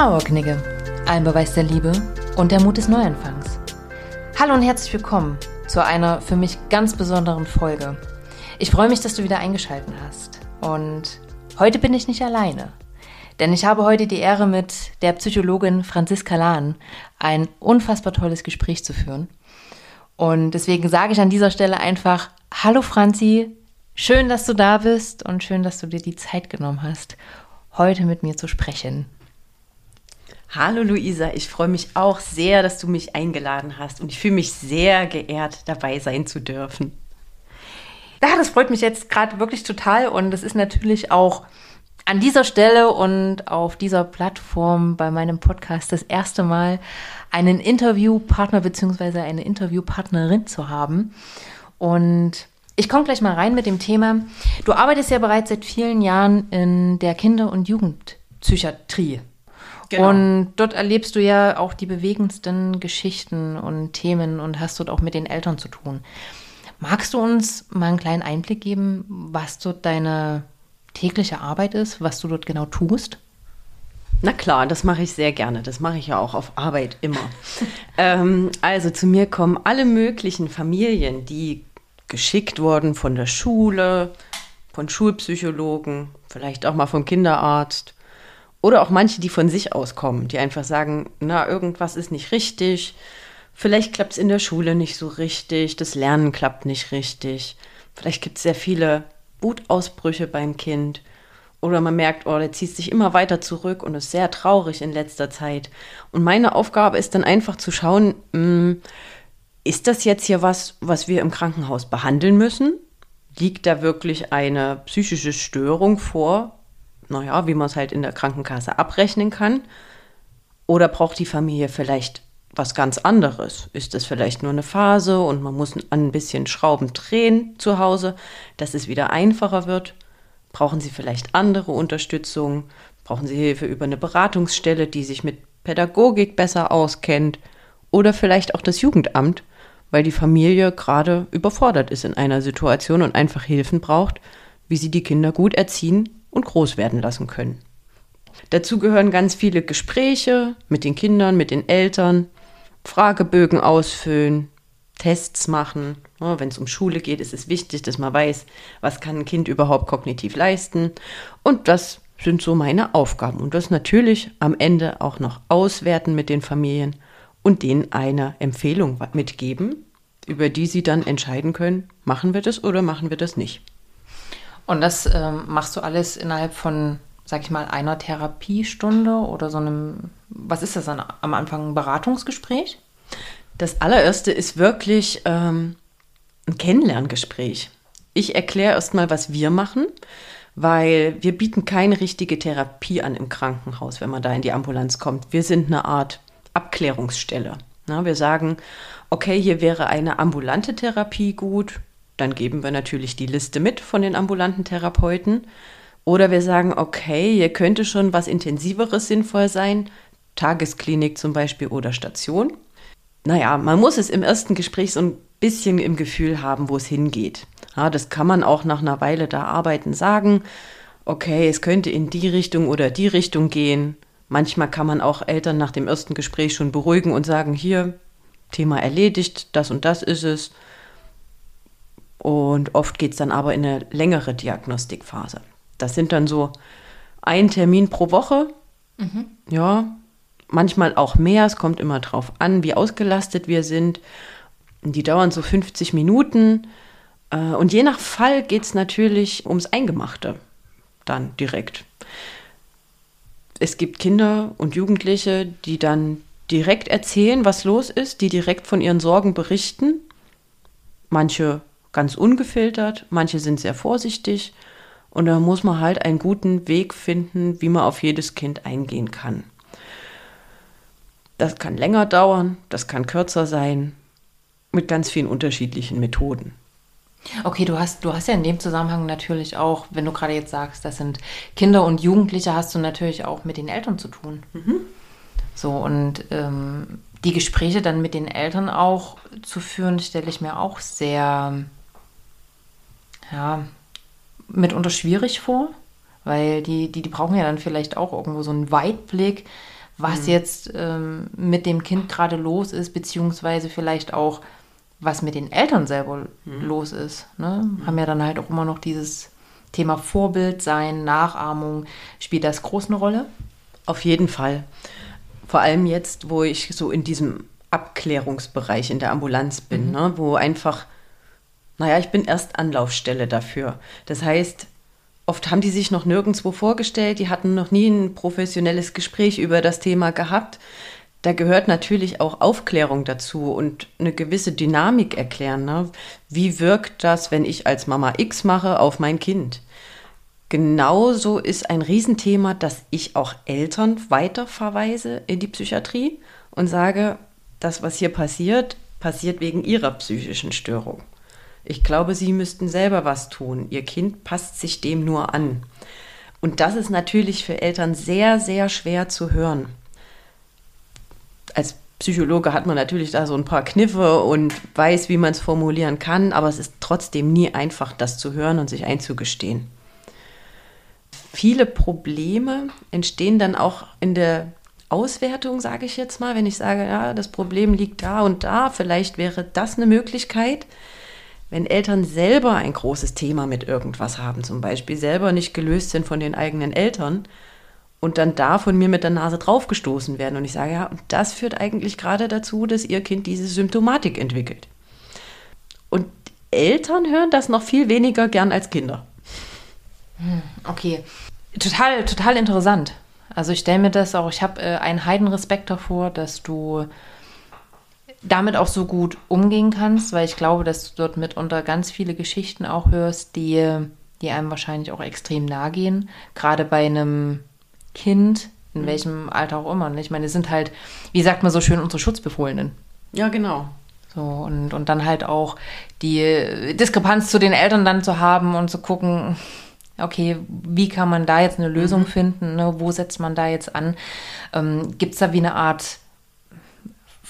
Trauerknigge, ein Beweis der Liebe und der Mut des Neuanfangs. Hallo und herzlich willkommen zu einer für mich ganz besonderen Folge. Ich freue mich, dass du wieder eingeschaltet hast. Und heute bin ich nicht alleine. Denn ich habe heute die Ehre, mit der Psychologin Franziska Lahn ein unfassbar tolles Gespräch zu führen. Und deswegen sage ich an dieser Stelle einfach, hallo Franzi, schön, dass du da bist und schön, dass du dir die Zeit genommen hast, heute mit mir zu sprechen. Hallo Luisa, ich freue mich auch sehr, dass du mich eingeladen hast und ich fühle mich sehr geehrt, dabei sein zu dürfen. Ja, das freut mich jetzt gerade wirklich total und es ist natürlich auch an dieser Stelle und auf dieser Plattform bei meinem Podcast das erste Mal einen Interviewpartner bzw. eine Interviewpartnerin zu haben. Und ich komme gleich mal rein mit dem Thema. Du arbeitest ja bereits seit vielen Jahren in der Kinder- und Jugendpsychiatrie. Genau. Und dort erlebst du ja auch die bewegendsten Geschichten und Themen und hast dort auch mit den Eltern zu tun. Magst du uns mal einen kleinen Einblick geben, was dort deine tägliche Arbeit ist, was du dort genau tust? Na klar, das mache ich sehr gerne. Das mache ich ja auch auf Arbeit immer. ähm, also zu mir kommen alle möglichen Familien, die geschickt wurden von der Schule, von Schulpsychologen, vielleicht auch mal vom Kinderarzt oder auch manche, die von sich aus kommen, die einfach sagen, na, irgendwas ist nicht richtig, vielleicht klappt es in der Schule nicht so richtig, das Lernen klappt nicht richtig, vielleicht gibt es sehr viele Wutausbrüche beim Kind. Oder man merkt, oh, der zieht sich immer weiter zurück und ist sehr traurig in letzter Zeit. Und meine Aufgabe ist dann einfach zu schauen, hm, ist das jetzt hier was, was wir im Krankenhaus behandeln müssen? Liegt da wirklich eine psychische Störung vor, naja, wie man es halt in der Krankenkasse abrechnen kann? Oder braucht die Familie vielleicht was ganz anderes? Ist es vielleicht nur eine Phase und man muss ein bisschen Schrauben drehen zu Hause, dass es wieder einfacher wird? Brauchen Sie vielleicht andere Unterstützung? Brauchen Sie Hilfe über eine Beratungsstelle, die sich mit Pädagogik besser auskennt? Oder vielleicht auch das Jugendamt, weil die Familie gerade überfordert ist in einer Situation und einfach Hilfen braucht, wie sie die Kinder gut erziehen und groß werden lassen können. Dazu gehören ganz viele Gespräche mit den Kindern, mit den Eltern, Fragebögen ausfüllen, Tests machen. Wenn es um Schule geht, ist es wichtig, dass man weiß, was kann ein Kind überhaupt kognitiv leisten. Und das sind so meine Aufgaben. Und das natürlich am Ende auch noch auswerten mit den Familien und denen eine Empfehlung mitgeben, über die sie dann entscheiden können, machen wir das oder machen wir das nicht. Und das ähm, machst du alles innerhalb von, sag ich mal, einer Therapiestunde oder so einem, was ist das dann am Anfang, ein Beratungsgespräch? Das allererste ist wirklich ähm, ein Kennenlerngespräch. Ich erkläre erstmal, was wir machen, weil wir bieten keine richtige Therapie an im Krankenhaus, wenn man da in die Ambulanz kommt. Wir sind eine Art Abklärungsstelle. Na, wir sagen, okay, hier wäre eine ambulante Therapie gut, dann geben wir natürlich die Liste mit von den ambulanten Therapeuten. Oder wir sagen, okay, hier könnte schon was Intensiveres sinnvoll sein, Tagesklinik zum Beispiel oder Station. Naja, man muss es im ersten Gespräch so ein bisschen im Gefühl haben, wo es hingeht. Ja, das kann man auch nach einer Weile da arbeiten sagen, okay, es könnte in die Richtung oder die Richtung gehen. Manchmal kann man auch Eltern nach dem ersten Gespräch schon beruhigen und sagen, hier, Thema erledigt, das und das ist es. Und oft geht es dann aber in eine längere Diagnostikphase. Das sind dann so ein Termin pro Woche. Mhm. Ja, manchmal auch mehr. Es kommt immer drauf an, wie ausgelastet wir sind. Die dauern so 50 Minuten. Äh, und je nach Fall geht es natürlich ums Eingemachte dann direkt. Es gibt Kinder und Jugendliche, die dann direkt erzählen, was los ist, die direkt von ihren Sorgen berichten. Manche ganz ungefiltert, manche sind sehr vorsichtig und da muss man halt einen guten Weg finden, wie man auf jedes Kind eingehen kann. Das kann länger dauern, das kann kürzer sein, mit ganz vielen unterschiedlichen Methoden. Okay, du hast, du hast ja in dem Zusammenhang natürlich auch, wenn du gerade jetzt sagst, das sind Kinder und Jugendliche, hast du natürlich auch mit den Eltern zu tun. Mhm. So, und ähm, die Gespräche dann mit den Eltern auch zu führen, stelle ich mir auch sehr ja, mitunter schwierig vor, weil die, die, die brauchen ja dann vielleicht auch irgendwo so einen Weitblick, was mhm. jetzt ähm, mit dem Kind gerade los ist, beziehungsweise vielleicht auch, was mit den Eltern selber mhm. los ist. Ne? Mhm. Haben ja dann halt auch immer noch dieses Thema Vorbild sein, Nachahmung. Spielt das groß eine Rolle? Auf jeden Fall. Vor allem jetzt, wo ich so in diesem Abklärungsbereich in der Ambulanz bin, mhm. ne? wo einfach, naja, ich bin erst Anlaufstelle dafür. Das heißt, oft haben die sich noch nirgendwo vorgestellt, die hatten noch nie ein professionelles Gespräch über das Thema gehabt. Da gehört natürlich auch Aufklärung dazu und eine gewisse Dynamik erklären. Ne? Wie wirkt das, wenn ich als Mama X mache, auf mein Kind? Genauso ist ein Riesenthema, dass ich auch Eltern weiterverweise in die Psychiatrie und sage, das, was hier passiert, passiert wegen ihrer psychischen Störung. Ich glaube, sie müssten selber was tun. Ihr Kind passt sich dem nur an. Und das ist natürlich für Eltern sehr, sehr schwer zu hören. Als Psychologe hat man natürlich da so ein paar Kniffe und weiß, wie man es formulieren kann, aber es ist trotzdem nie einfach, das zu hören und sich einzugestehen viele Probleme entstehen dann auch in der Auswertung, sage ich jetzt mal, wenn ich sage, ja, das Problem liegt da und da, vielleicht wäre das eine Möglichkeit. Wenn Eltern selber ein großes Thema mit irgendwas haben, zum Beispiel selber nicht gelöst sind von den eigenen Eltern und dann da von mir mit der Nase draufgestoßen werden und ich sage, ja, das führt eigentlich gerade dazu, dass ihr Kind diese Symptomatik entwickelt. Und Eltern hören das noch viel weniger gern als Kinder. Hm, okay, total, total interessant. Also ich stelle mir das auch, ich habe äh, einen Heidenrespekt davor, dass du damit auch so gut umgehen kannst, weil ich glaube, dass du dort mitunter ganz viele Geschichten auch hörst, die, die einem wahrscheinlich auch extrem nahe gehen. Gerade bei einem Kind, in mhm. welchem Alter auch immer. Ich meine, es sind halt, wie sagt man so schön, unsere Schutzbefohlenen. Ja, genau. So, und, und dann halt auch die Diskrepanz zu den Eltern dann zu haben und zu gucken, okay, wie kann man da jetzt eine Lösung mhm. finden? Ne? Wo setzt man da jetzt an? Ähm, Gibt es da wie eine Art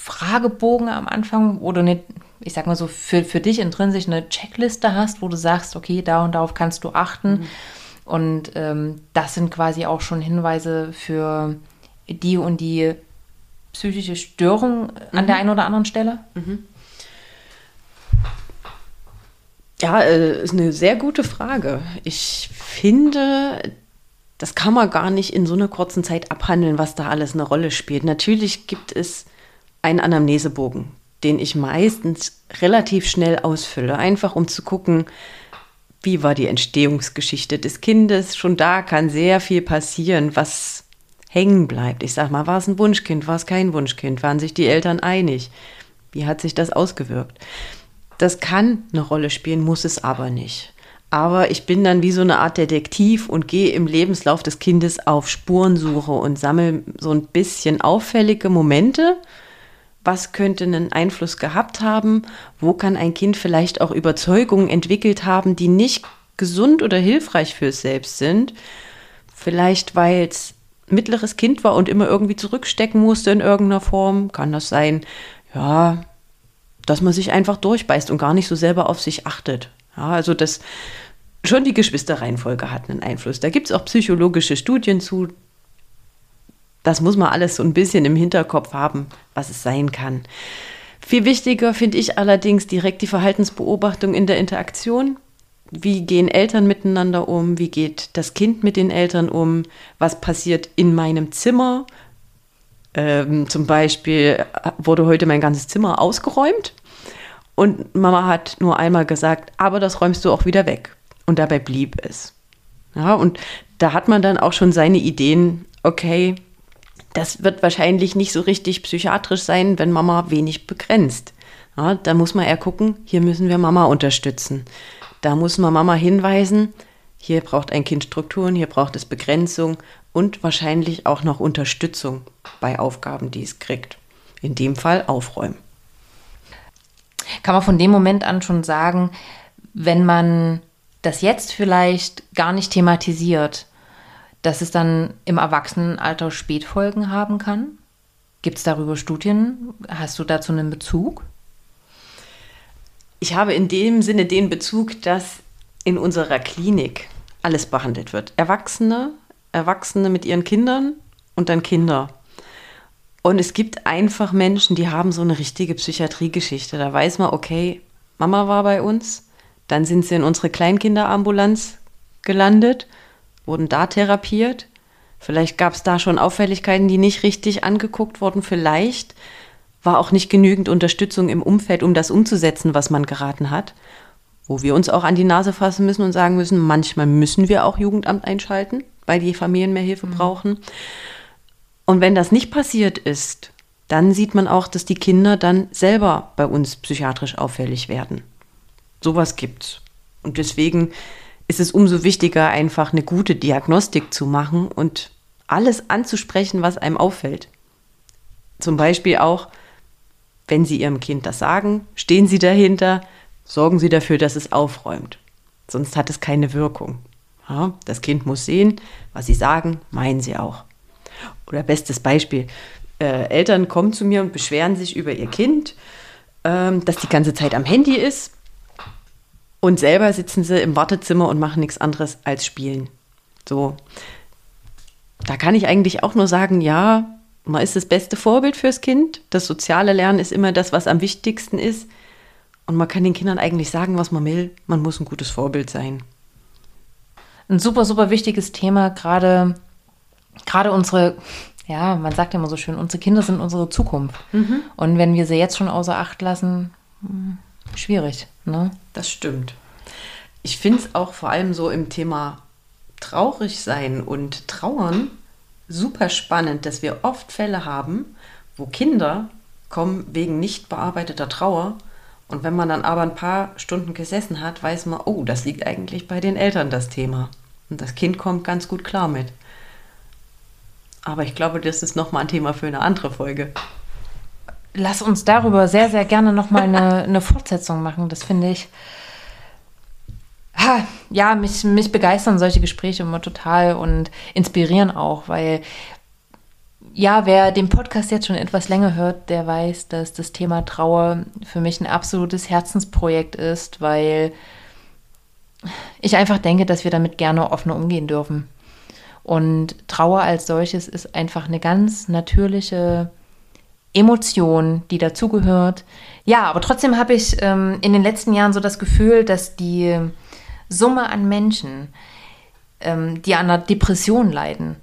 Fragebogen am Anfang, wo du nicht, ich sag mal so, für, für dich intrinsisch eine Checkliste hast, wo du sagst, okay, da und darauf kannst du achten. Mhm. Und ähm, das sind quasi auch schon Hinweise für die und die psychische Störung an der mhm. einen oder anderen Stelle? Mhm. Ja, äh, ist eine sehr gute Frage. Ich finde, das kann man gar nicht in so einer kurzen Zeit abhandeln, was da alles eine Rolle spielt. Natürlich gibt es einen Anamnesebogen, den ich meistens relativ schnell ausfülle, einfach um zu gucken, wie war die Entstehungsgeschichte des Kindes. Schon da kann sehr viel passieren, was hängen bleibt. Ich sag mal, war es ein Wunschkind, war es kein Wunschkind, waren sich die Eltern einig? Wie hat sich das ausgewirkt? Das kann eine Rolle spielen, muss es aber nicht. Aber ich bin dann wie so eine Art Detektiv und gehe im Lebenslauf des Kindes auf Spurensuche und sammle so ein bisschen auffällige Momente. Was könnte einen Einfluss gehabt haben? Wo kann ein Kind vielleicht auch Überzeugungen entwickelt haben, die nicht gesund oder hilfreich fürs Selbst sind? Vielleicht, weil es mittleres Kind war und immer irgendwie zurückstecken musste in irgendeiner Form. Kann das sein? Ja, dass man sich einfach durchbeißt und gar nicht so selber auf sich achtet. Ja, also das schon die Geschwisterreihenfolge hat einen Einfluss. Da gibt es auch psychologische Studien zu. Das muss man alles so ein bisschen im Hinterkopf haben, was es sein kann. Viel wichtiger finde ich allerdings direkt die Verhaltensbeobachtung in der Interaktion. Wie gehen Eltern miteinander um? Wie geht das Kind mit den Eltern um? Was passiert in meinem Zimmer? Ähm, zum Beispiel wurde heute mein ganzes Zimmer ausgeräumt und Mama hat nur einmal gesagt, aber das räumst du auch wieder weg. Und dabei blieb es. Ja, und da hat man dann auch schon seine Ideen, okay, das wird wahrscheinlich nicht so richtig psychiatrisch sein, wenn Mama wenig begrenzt. Ja, da muss man eher gucken, hier müssen wir Mama unterstützen. Da muss man Mama hinweisen, hier braucht ein Kind Strukturen, hier braucht es Begrenzung und wahrscheinlich auch noch Unterstützung bei Aufgaben, die es kriegt. In dem Fall aufräumen. Kann man von dem Moment an schon sagen, wenn man das jetzt vielleicht gar nicht thematisiert, dass es dann im Erwachsenenalter Spätfolgen haben kann? Gibt es darüber Studien? Hast du dazu einen Bezug? Ich habe in dem Sinne den Bezug, dass in unserer Klinik alles behandelt wird. Erwachsene, Erwachsene mit ihren Kindern und dann Kinder. Und es gibt einfach Menschen, die haben so eine richtige Psychiatriegeschichte. Da weiß man, okay, Mama war bei uns, dann sind sie in unsere Kleinkinderambulanz gelandet, wurden da therapiert. Vielleicht gab es da schon Auffälligkeiten, die nicht richtig angeguckt wurden. Vielleicht war auch nicht genügend Unterstützung im Umfeld, um das umzusetzen, was man geraten hat. Wo wir uns auch an die Nase fassen müssen und sagen müssen, manchmal müssen wir auch Jugendamt einschalten, weil die Familien mehr Hilfe mhm. brauchen. Und wenn das nicht passiert ist, dann sieht man auch, dass die Kinder dann selber bei uns psychiatrisch auffällig werden. Sowas gibt's. Und deswegen ist es umso wichtiger, einfach eine gute Diagnostik zu machen und alles anzusprechen, was einem auffällt. Zum Beispiel auch, wenn Sie Ihrem Kind das sagen, stehen Sie dahinter, sorgen Sie dafür, dass es aufräumt. Sonst hat es keine Wirkung. Ja, das Kind muss sehen, was Sie sagen, meinen Sie auch. Oder bestes Beispiel, äh, Eltern kommen zu mir und beschweren sich über ihr Kind, ähm, das die ganze Zeit am Handy ist und selber sitzen sie im Wartezimmer und machen nichts anderes als spielen. So. Da kann ich eigentlich auch nur sagen, ja, man ist das beste Vorbild fürs Kind. Das soziale Lernen ist immer das, was am wichtigsten ist. Und man kann den Kindern eigentlich sagen, was man will. Man muss ein gutes Vorbild sein. Ein super, super wichtiges Thema, gerade, gerade unsere, ja, man sagt ja immer so schön, unsere Kinder sind unsere Zukunft. Mhm. Und wenn wir sie jetzt schon außer Acht lassen, schwierig. Ne? Das stimmt. Ich finde es auch vor allem so im Thema traurig sein und trauern super spannend, dass wir oft Fälle haben, wo Kinder kommen wegen nicht bearbeiteter Trauer. Und wenn man dann aber ein paar Stunden gesessen hat, weiß man, oh, das liegt eigentlich bei den Eltern das Thema. Und das Kind kommt ganz gut klar mit. Aber ich glaube, das ist nochmal ein Thema für eine andere Folge lass uns darüber sehr, sehr gerne nochmal eine, eine Fortsetzung machen. Das finde ich. Ha, ja, mich, mich begeistern solche Gespräche immer total und inspirieren auch, weil ja, wer den Podcast jetzt schon etwas länger hört, der weiß, dass das Thema Trauer für mich ein absolutes Herzensprojekt ist, weil ich einfach denke, dass wir damit gerne offener umgehen dürfen. Und Trauer als solches ist einfach eine ganz natürliche Emotion, die dazugehört. Ja, aber trotzdem habe ich ähm, in den letzten Jahren so das Gefühl, dass die Summe an Menschen, ähm, die an einer Depression leiden,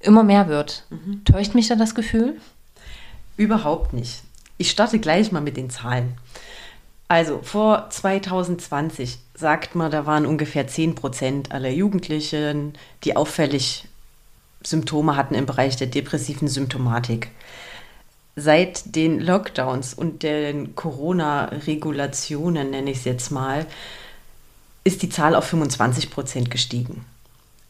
immer mehr wird. Mhm. Täuscht mich da das Gefühl? Überhaupt nicht. Ich starte gleich mal mit den Zahlen. Also vor 2020 sagt man, da waren ungefähr 10 Prozent aller Jugendlichen, die auffällig Symptome hatten im Bereich der depressiven Symptomatik seit den Lockdowns und den Corona-Regulationen, nenne ich es jetzt mal, ist die Zahl auf 25 Prozent gestiegen.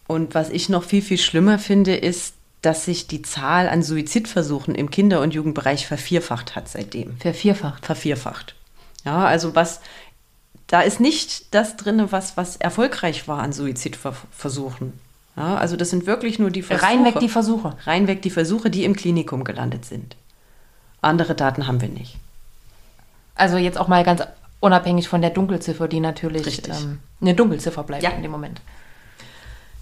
Und was ich noch viel, viel schlimmer finde, ist, dass sich die Zahl an Suizidversuchen im Kinder- und Jugendbereich vervierfacht hat seitdem. Vervierfacht? Vervierfacht. Ja, also was, da ist nicht das drin, was, was erfolgreich war an Suizidversuchen. Ja, also das sind wirklich nur die Versuche. Reinweg die Versuche. Reinweg die Versuche, die im Klinikum gelandet sind. Andere Daten haben wir nicht. Also jetzt auch mal ganz unabhängig von der Dunkelziffer, die natürlich ähm, eine Dunkelziffer bleibt ja. in dem Moment.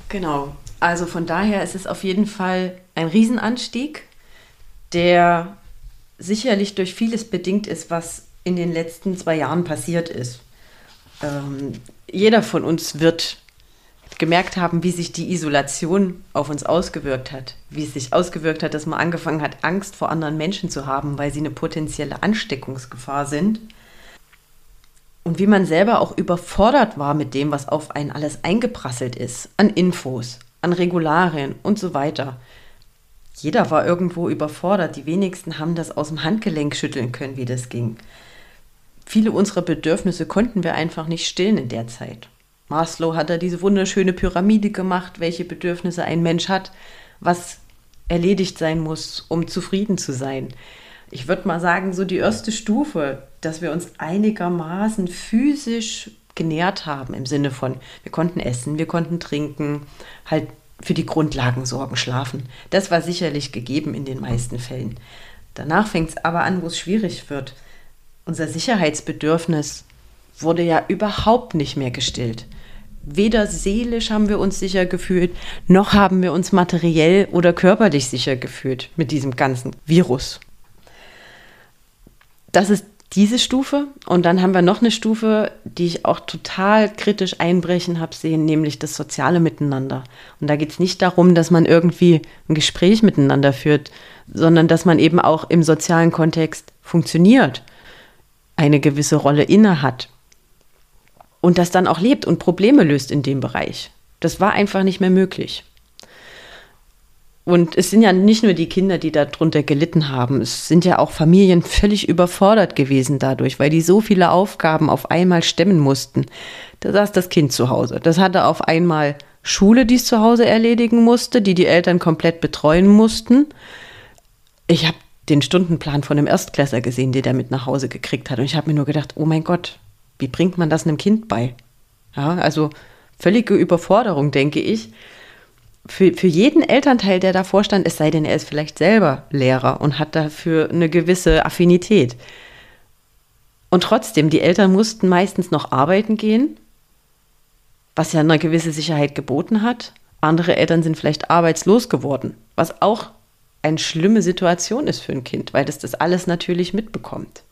Genau. Also von daher ist es auf jeden Fall ein Riesenanstieg, der sicherlich durch vieles bedingt ist, was in den letzten zwei Jahren passiert ist. Ähm, jeder von uns wird gemerkt haben, wie sich die Isolation auf uns ausgewirkt hat. Wie es sich ausgewirkt hat, dass man angefangen hat, Angst vor anderen Menschen zu haben, weil sie eine potenzielle Ansteckungsgefahr sind. Und wie man selber auch überfordert war mit dem, was auf einen alles eingeprasselt ist, an Infos, an Regularien und so weiter. Jeder war irgendwo überfordert. Die wenigsten haben das aus dem Handgelenk schütteln können, wie das ging. Viele unserer Bedürfnisse konnten wir einfach nicht stillen in der Zeit. Maslow hat da diese wunderschöne Pyramide gemacht, welche Bedürfnisse ein Mensch hat, was erledigt sein muss, um zufrieden zu sein. Ich würde mal sagen, so die erste Stufe, dass wir uns einigermaßen physisch genährt haben, im Sinne von, wir konnten essen, wir konnten trinken, halt für die Grundlagen sorgen, schlafen. Das war sicherlich gegeben in den meisten Fällen. Danach fängt es aber an, wo es schwierig wird. Unser Sicherheitsbedürfnis wurde ja überhaupt nicht mehr gestillt weder seelisch haben wir uns sicher gefühlt, noch haben wir uns materiell oder körperlich sicher gefühlt mit diesem ganzen Virus. Das ist diese Stufe. Und dann haben wir noch eine Stufe, die ich auch total kritisch einbrechen habe sehen, nämlich das soziale Miteinander. Und da geht es nicht darum, dass man irgendwie ein Gespräch miteinander führt, sondern dass man eben auch im sozialen Kontext funktioniert, eine gewisse Rolle inne hat und das dann auch lebt und Probleme löst in dem Bereich. Das war einfach nicht mehr möglich. Und es sind ja nicht nur die Kinder, die darunter gelitten haben. Es sind ja auch Familien völlig überfordert gewesen dadurch, weil die so viele Aufgaben auf einmal stemmen mussten. Da saß das Kind zu Hause. Das hatte auf einmal Schule, die es zu Hause erledigen musste, die die Eltern komplett betreuen mussten. Ich habe den Stundenplan von einem Erstklässler gesehen, den der mit nach Hause gekriegt hat. Und ich habe mir nur gedacht, oh mein Gott, wie bringt man das einem Kind bei? Ja, also völlige Überforderung, denke ich für, für jeden Elternteil, der davor stand, es sei denn, er ist vielleicht selber Lehrer und hat dafür eine gewisse Affinität. Und trotzdem, die Eltern mussten meistens noch arbeiten gehen, was ja eine gewisse Sicherheit geboten hat. Andere Eltern sind vielleicht arbeitslos geworden, was auch eine schlimme Situation ist für ein Kind, weil das das alles natürlich mitbekommt.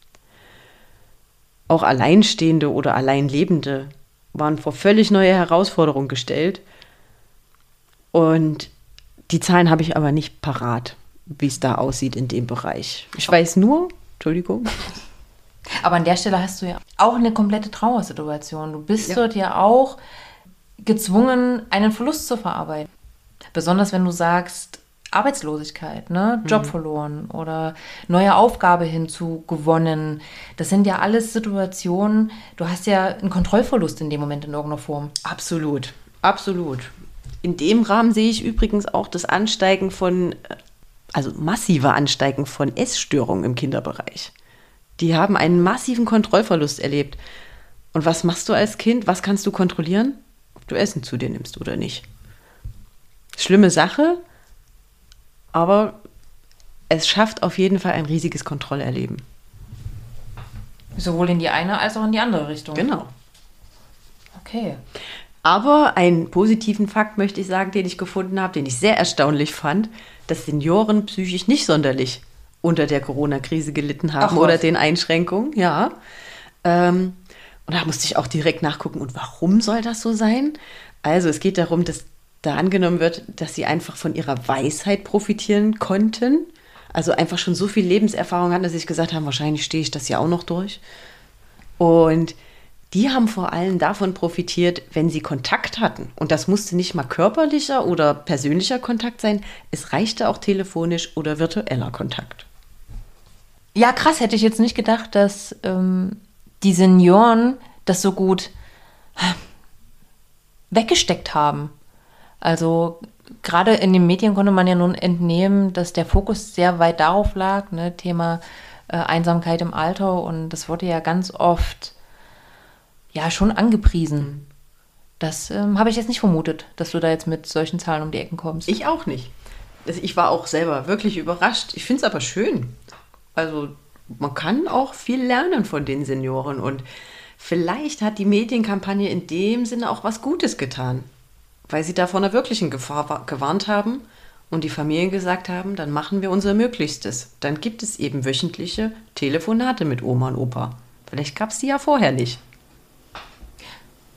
Auch Alleinstehende oder Alleinlebende waren vor völlig neue Herausforderungen gestellt und die Zahlen habe ich aber nicht parat, wie es da aussieht in dem Bereich. Ich weiß nur, Entschuldigung. Aber an der Stelle hast du ja auch eine komplette Trauersituation. Du bist ja. dort ja auch gezwungen, einen Verlust zu verarbeiten. Besonders wenn du sagst, Arbeitslosigkeit, ne? Job mhm. verloren oder neue Aufgabe hinzugewonnen. Das sind ja alles Situationen, du hast ja einen Kontrollverlust in dem Moment in irgendeiner Form. Absolut, absolut. In dem Rahmen sehe ich übrigens auch das Ansteigen von, also massive Ansteigen von Essstörungen im Kinderbereich. Die haben einen massiven Kontrollverlust erlebt. Und was machst du als Kind? Was kannst du kontrollieren? Ob du Essen zu dir nimmst oder nicht. Schlimme Sache, aber es schafft auf jeden Fall ein riesiges Kontrollerleben. Sowohl in die eine als auch in die andere Richtung. Genau. Okay. Aber einen positiven Fakt möchte ich sagen, den ich gefunden habe, den ich sehr erstaunlich fand, dass Senioren psychisch nicht sonderlich unter der Corona-Krise gelitten haben Ach, oder den Einschränkungen, ja. Ähm, und da musste ich auch direkt nachgucken, und warum soll das so sein? Also es geht darum, dass da angenommen wird, dass sie einfach von ihrer Weisheit profitieren konnten. Also einfach schon so viel Lebenserfahrung hatten, dass sie sich gesagt haben, wahrscheinlich stehe ich das ja auch noch durch. Und die haben vor allem davon profitiert, wenn sie Kontakt hatten. Und das musste nicht mal körperlicher oder persönlicher Kontakt sein, es reichte auch telefonisch oder virtueller Kontakt. Ja, krass, hätte ich jetzt nicht gedacht, dass ähm, die Senioren das so gut weggesteckt haben. Also gerade in den Medien konnte man ja nun entnehmen, dass der Fokus sehr weit darauf lag, ne, Thema äh, Einsamkeit im Alter. Und das wurde ja ganz oft ja schon angepriesen. Das ähm, habe ich jetzt nicht vermutet, dass du da jetzt mit solchen Zahlen um die Ecken kommst. Ich auch nicht. Ich war auch selber wirklich überrascht. Ich finde es aber schön. Also man kann auch viel lernen von den Senioren und vielleicht hat die Medienkampagne in dem Sinne auch was Gutes getan, weil sie da vor einer wirklichen Gefahr gewarnt haben und die Familien gesagt haben, dann machen wir unser Möglichstes. Dann gibt es eben wöchentliche Telefonate mit Oma und Opa. Vielleicht gab es die ja vorher nicht.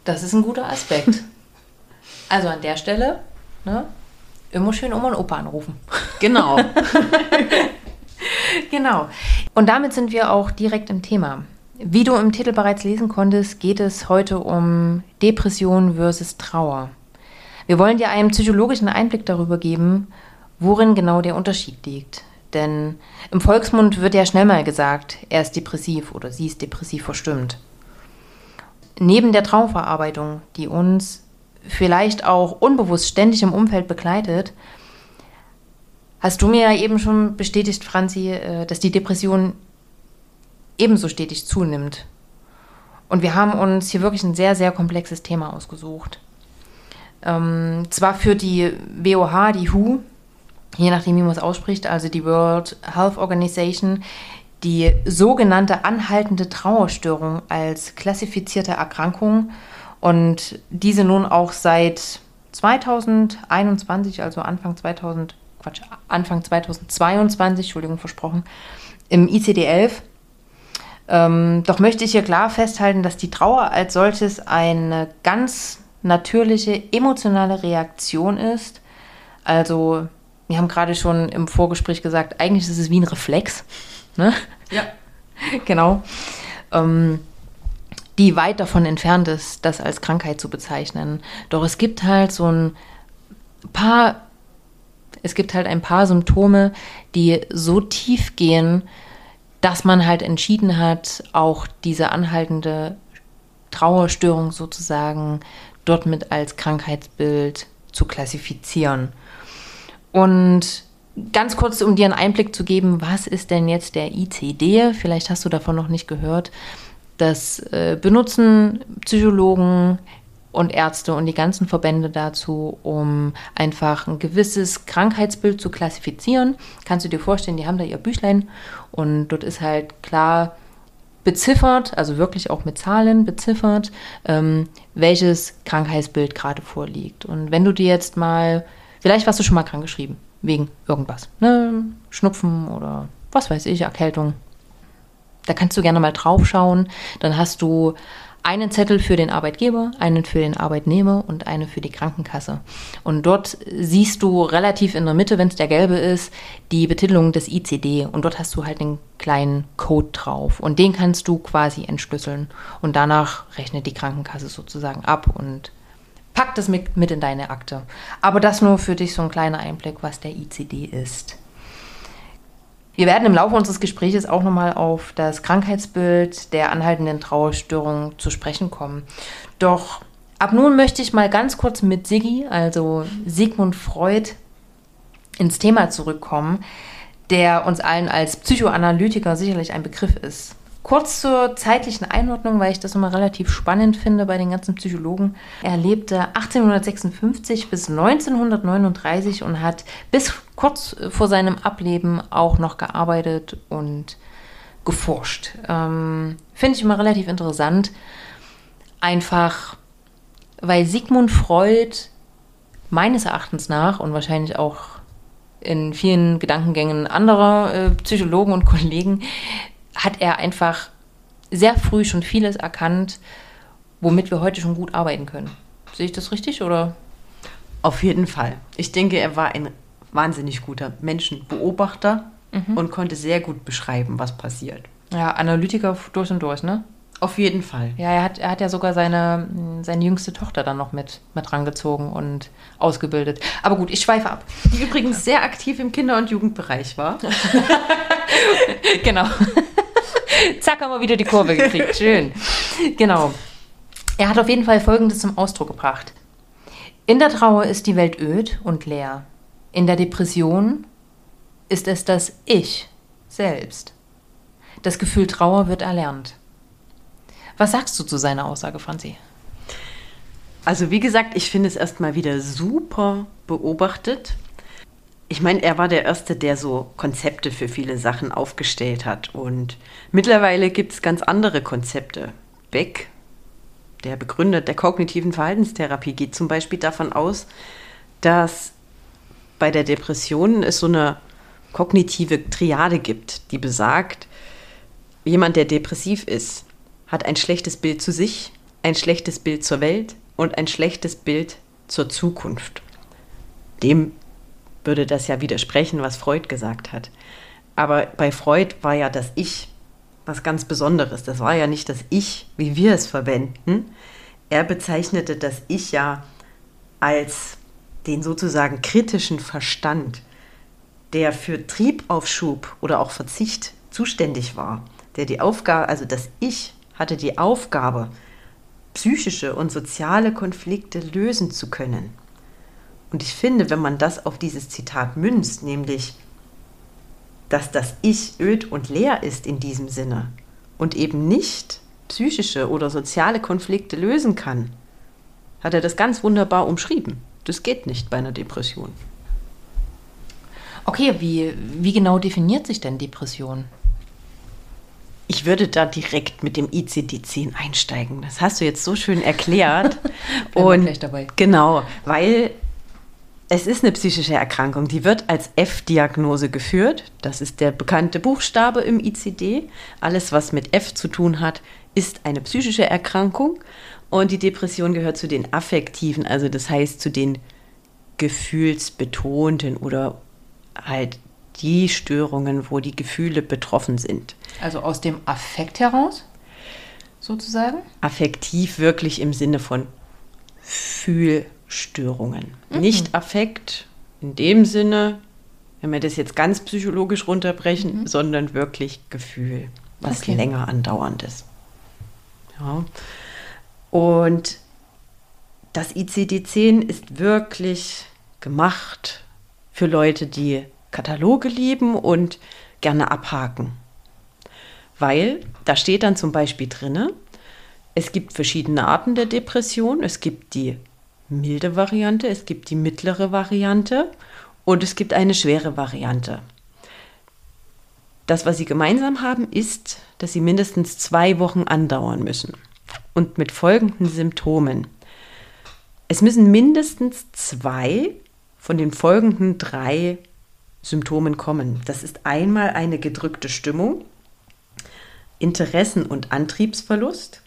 Das ist ein guter Aspekt. Also an der Stelle, ne, immer schön Oma und Opa anrufen. Genau. genau. Und damit sind wir auch direkt im Thema. Wie du im Titel bereits lesen konntest, geht es heute um Depression versus Trauer. Wir wollen dir einen psychologischen Einblick darüber geben, worin genau der Unterschied liegt. Denn im Volksmund wird ja schnell mal gesagt, er ist depressiv oder sie ist depressiv verstimmt neben der Traumverarbeitung, die uns vielleicht auch unbewusst ständig im Umfeld begleitet, hast du mir ja eben schon bestätigt, Franzi, äh, dass die Depression ebenso stetig zunimmt. Und wir haben uns hier wirklich ein sehr, sehr komplexes Thema ausgesucht. Ähm, zwar führt die WOH, die WHO, je nachdem, wie man es ausspricht, also die World Health Organization, die sogenannte anhaltende Trauerstörung als klassifizierte Erkrankung und diese nun auch seit 2021, also Anfang 2000, Quatsch, Anfang 2022, Entschuldigung, versprochen, im ICD-11. Ähm, doch möchte ich hier klar festhalten, dass die Trauer als solches eine ganz natürliche emotionale Reaktion ist. Also, wir haben gerade schon im Vorgespräch gesagt, eigentlich ist es wie ein Reflex. Ne? Ja. genau. Ähm, die weit davon entfernt ist, das als Krankheit zu bezeichnen. Doch es gibt halt so ein paar, es gibt halt ein paar Symptome, die so tief gehen, dass man halt entschieden hat, auch diese anhaltende Trauerstörung sozusagen dort mit als Krankheitsbild zu klassifizieren. Und ganz kurz, um dir einen Einblick zu geben, was ist denn jetzt der ICD? Vielleicht hast du davon noch nicht gehört. Das äh, benutzen Psychologen und Ärzte und die ganzen Verbände dazu, um einfach ein gewisses Krankheitsbild zu klassifizieren. Kannst du dir vorstellen, die haben da ihr Büchlein und dort ist halt klar beziffert, also wirklich auch mit Zahlen beziffert, ähm, welches Krankheitsbild gerade vorliegt. Und wenn du dir jetzt mal, vielleicht warst du schon mal krank geschrieben, wegen irgendwas, ne? Schnupfen oder was weiß ich, Erkältung, da kannst du gerne mal drauf schauen. Dann hast du einen Zettel für den Arbeitgeber, einen für den Arbeitnehmer und eine für die Krankenkasse. Und dort siehst du relativ in der Mitte, wenn es der gelbe ist, die Betitelung des ICD. Und dort hast du halt den kleinen Code drauf. Und den kannst du quasi entschlüsseln. Und danach rechnet die Krankenkasse sozusagen ab und packt es mit, mit in deine Akte. Aber das nur für dich so ein kleiner Einblick, was der ICD ist. Wir werden im Laufe unseres Gesprächs auch nochmal auf das Krankheitsbild der anhaltenden Trauerstörung zu sprechen kommen. Doch ab nun möchte ich mal ganz kurz mit Siggi, also Sigmund Freud, ins Thema zurückkommen, der uns allen als Psychoanalytiker sicherlich ein Begriff ist. Kurz zur zeitlichen Einordnung, weil ich das immer relativ spannend finde bei den ganzen Psychologen. Er lebte 1856 bis 1939 und hat bis kurz vor seinem Ableben auch noch gearbeitet und geforscht. Ähm, finde ich immer relativ interessant. Einfach, weil Sigmund Freud meines Erachtens nach und wahrscheinlich auch in vielen Gedankengängen anderer äh, Psychologen und Kollegen hat er einfach sehr früh schon vieles erkannt, womit wir heute schon gut arbeiten können. Sehe ich das richtig oder? Auf jeden Fall. Ich denke, er war ein wahnsinnig guter Menschenbeobachter mhm. und konnte sehr gut beschreiben, was passiert. Ja, Analytiker durch und durch, ne? Auf jeden Fall. Ja, er hat, er hat ja sogar seine, seine jüngste Tochter dann noch mit, mit rangezogen und ausgebildet. Aber gut, ich schweife ab. Die übrigens sehr aktiv im Kinder- und Jugendbereich war. genau. Zack, haben wir wieder die Kurve gekriegt. Schön. Genau. Er hat auf jeden Fall Folgendes zum Ausdruck gebracht. In der Trauer ist die Welt öd und leer. In der Depression ist es das Ich selbst. Das Gefühl Trauer wird erlernt. Was sagst du zu seiner Aussage, Franzi? Also wie gesagt, ich finde es erstmal wieder super beobachtet ich meine, er war der Erste, der so Konzepte für viele Sachen aufgestellt hat. Und mittlerweile gibt es ganz andere Konzepte. Beck, der Begründer der kognitiven Verhaltenstherapie, geht zum Beispiel davon aus, dass bei der Depression es so eine kognitive Triade gibt, die besagt, jemand, der depressiv ist, hat ein schlechtes Bild zu sich, ein schlechtes Bild zur Welt und ein schlechtes Bild zur Zukunft. Dem würde das ja widersprechen, was Freud gesagt hat. Aber bei Freud war ja das Ich was ganz Besonderes. Das war ja nicht das Ich, wie wir es verwenden. Er bezeichnete das Ich ja als den sozusagen kritischen Verstand, der für Triebaufschub oder auch Verzicht zuständig war, der die Aufgabe, also das Ich hatte die Aufgabe, psychische und soziale Konflikte lösen zu können. Und ich finde, wenn man das auf dieses Zitat münzt, nämlich, dass das Ich öd und leer ist in diesem Sinne und eben nicht psychische oder soziale Konflikte lösen kann, hat er das ganz wunderbar umschrieben. Das geht nicht bei einer Depression. Okay, wie, wie genau definiert sich denn Depression? Ich würde da direkt mit dem ICD-10 einsteigen. Das hast du jetzt so schön erklärt. und gleich dabei. genau, weil es ist eine psychische Erkrankung, die wird als F-Diagnose geführt. Das ist der bekannte Buchstabe im ICD. Alles, was mit F zu tun hat, ist eine psychische Erkrankung. Und die Depression gehört zu den affektiven, also das heißt zu den gefühlsbetonten oder halt die Störungen, wo die Gefühle betroffen sind. Also aus dem Affekt heraus, sozusagen? Affektiv wirklich im Sinne von Fühlstörungen. Mhm. Nicht Affekt in dem Sinne, wenn wir das jetzt ganz psychologisch runterbrechen, mhm. sondern wirklich Gefühl, was okay. länger andauernd ist. Ja. Und das ICD-10 ist wirklich gemacht für Leute, die Kataloge lieben und gerne abhaken. Weil da steht dann zum Beispiel drinne, es gibt verschiedene Arten der Depression. Es gibt die milde Variante, es gibt die mittlere Variante und es gibt eine schwere Variante. Das, was sie gemeinsam haben, ist, dass sie mindestens zwei Wochen andauern müssen und mit folgenden Symptomen. Es müssen mindestens zwei von den folgenden drei Symptomen kommen. Das ist einmal eine gedrückte Stimmung, Interessen- und Antriebsverlust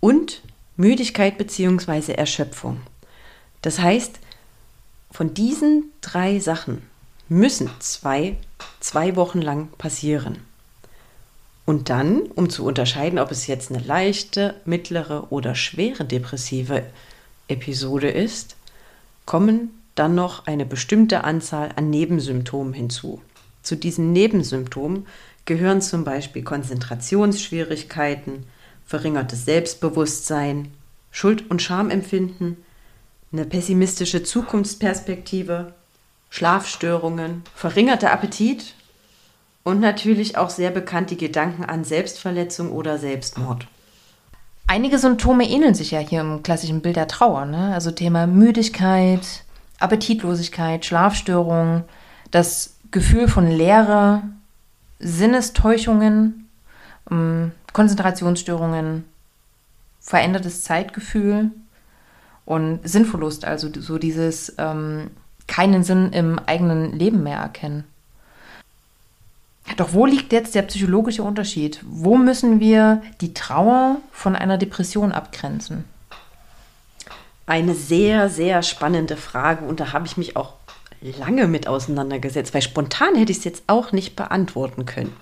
und Müdigkeit bzw. Erschöpfung. Das heißt, von diesen drei Sachen müssen zwei, zwei Wochen lang passieren. Und dann, um zu unterscheiden, ob es jetzt eine leichte, mittlere oder schwere depressive Episode ist, kommen dann noch eine bestimmte Anzahl an Nebensymptomen hinzu. Zu diesen Nebensymptomen gehören zum Beispiel Konzentrationsschwierigkeiten, verringertes Selbstbewusstsein, Schuld- und Schamempfinden, eine pessimistische Zukunftsperspektive, Schlafstörungen, verringerter Appetit und natürlich auch sehr bekannt die Gedanken an Selbstverletzung oder Selbstmord. Einige Symptome ähneln sich ja hier im klassischen Bild der Trauer. Ne? Also Thema Müdigkeit, Appetitlosigkeit, Schlafstörungen, das Gefühl von Leere, Sinnestäuschungen, ähm, Konzentrationsstörungen, verändertes Zeitgefühl und Sinnverlust, also so dieses ähm, keinen Sinn im eigenen Leben mehr erkennen. Doch wo liegt jetzt der psychologische Unterschied? Wo müssen wir die Trauer von einer Depression abgrenzen? Eine sehr, sehr spannende Frage und da habe ich mich auch lange mit auseinandergesetzt, weil spontan hätte ich es jetzt auch nicht beantworten können.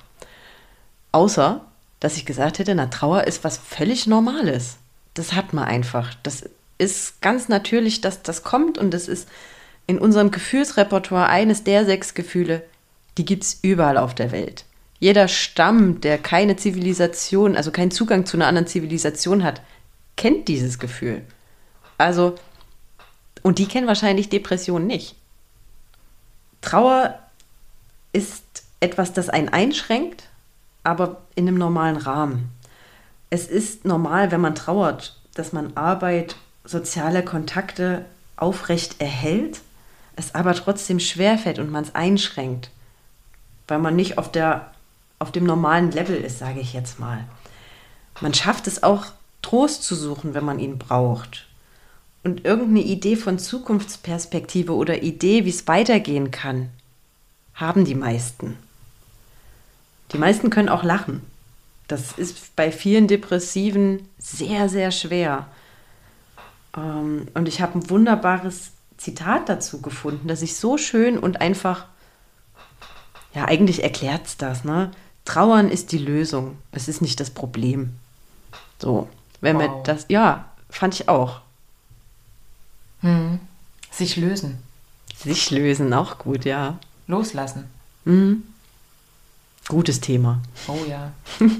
Außer, dass ich gesagt hätte, na, Trauer ist was völlig Normales. Das hat man einfach. Das ist ganz natürlich, dass das kommt und das ist in unserem Gefühlsrepertoire eines der sechs Gefühle, die gibt es überall auf der Welt. Jeder Stamm, der keine Zivilisation, also keinen Zugang zu einer anderen Zivilisation hat, kennt dieses Gefühl. Also, und die kennen wahrscheinlich Depressionen nicht. Trauer ist etwas, das einen einschränkt, aber in einem normalen Rahmen. Es ist normal, wenn man trauert, dass man Arbeit, soziale Kontakte aufrecht erhält, es aber trotzdem schwerfällt und man es einschränkt, weil man nicht auf, der, auf dem normalen Level ist, sage ich jetzt mal. Man schafft es auch, Trost zu suchen, wenn man ihn braucht. Und irgendeine Idee von Zukunftsperspektive oder Idee, wie es weitergehen kann, haben die meisten. Die meisten können auch lachen. Das ist bei vielen Depressiven sehr, sehr schwer. Ähm, und ich habe ein wunderbares Zitat dazu gefunden, das ich so schön und einfach, ja, eigentlich erklärt es das, ne? Trauern ist die Lösung, es ist nicht das Problem. So, wenn wow. wir das, ja, fand ich auch. Hm. Sich lösen. Sich lösen, auch gut, ja. Loslassen. Mhm. Gutes Thema. Oh ja.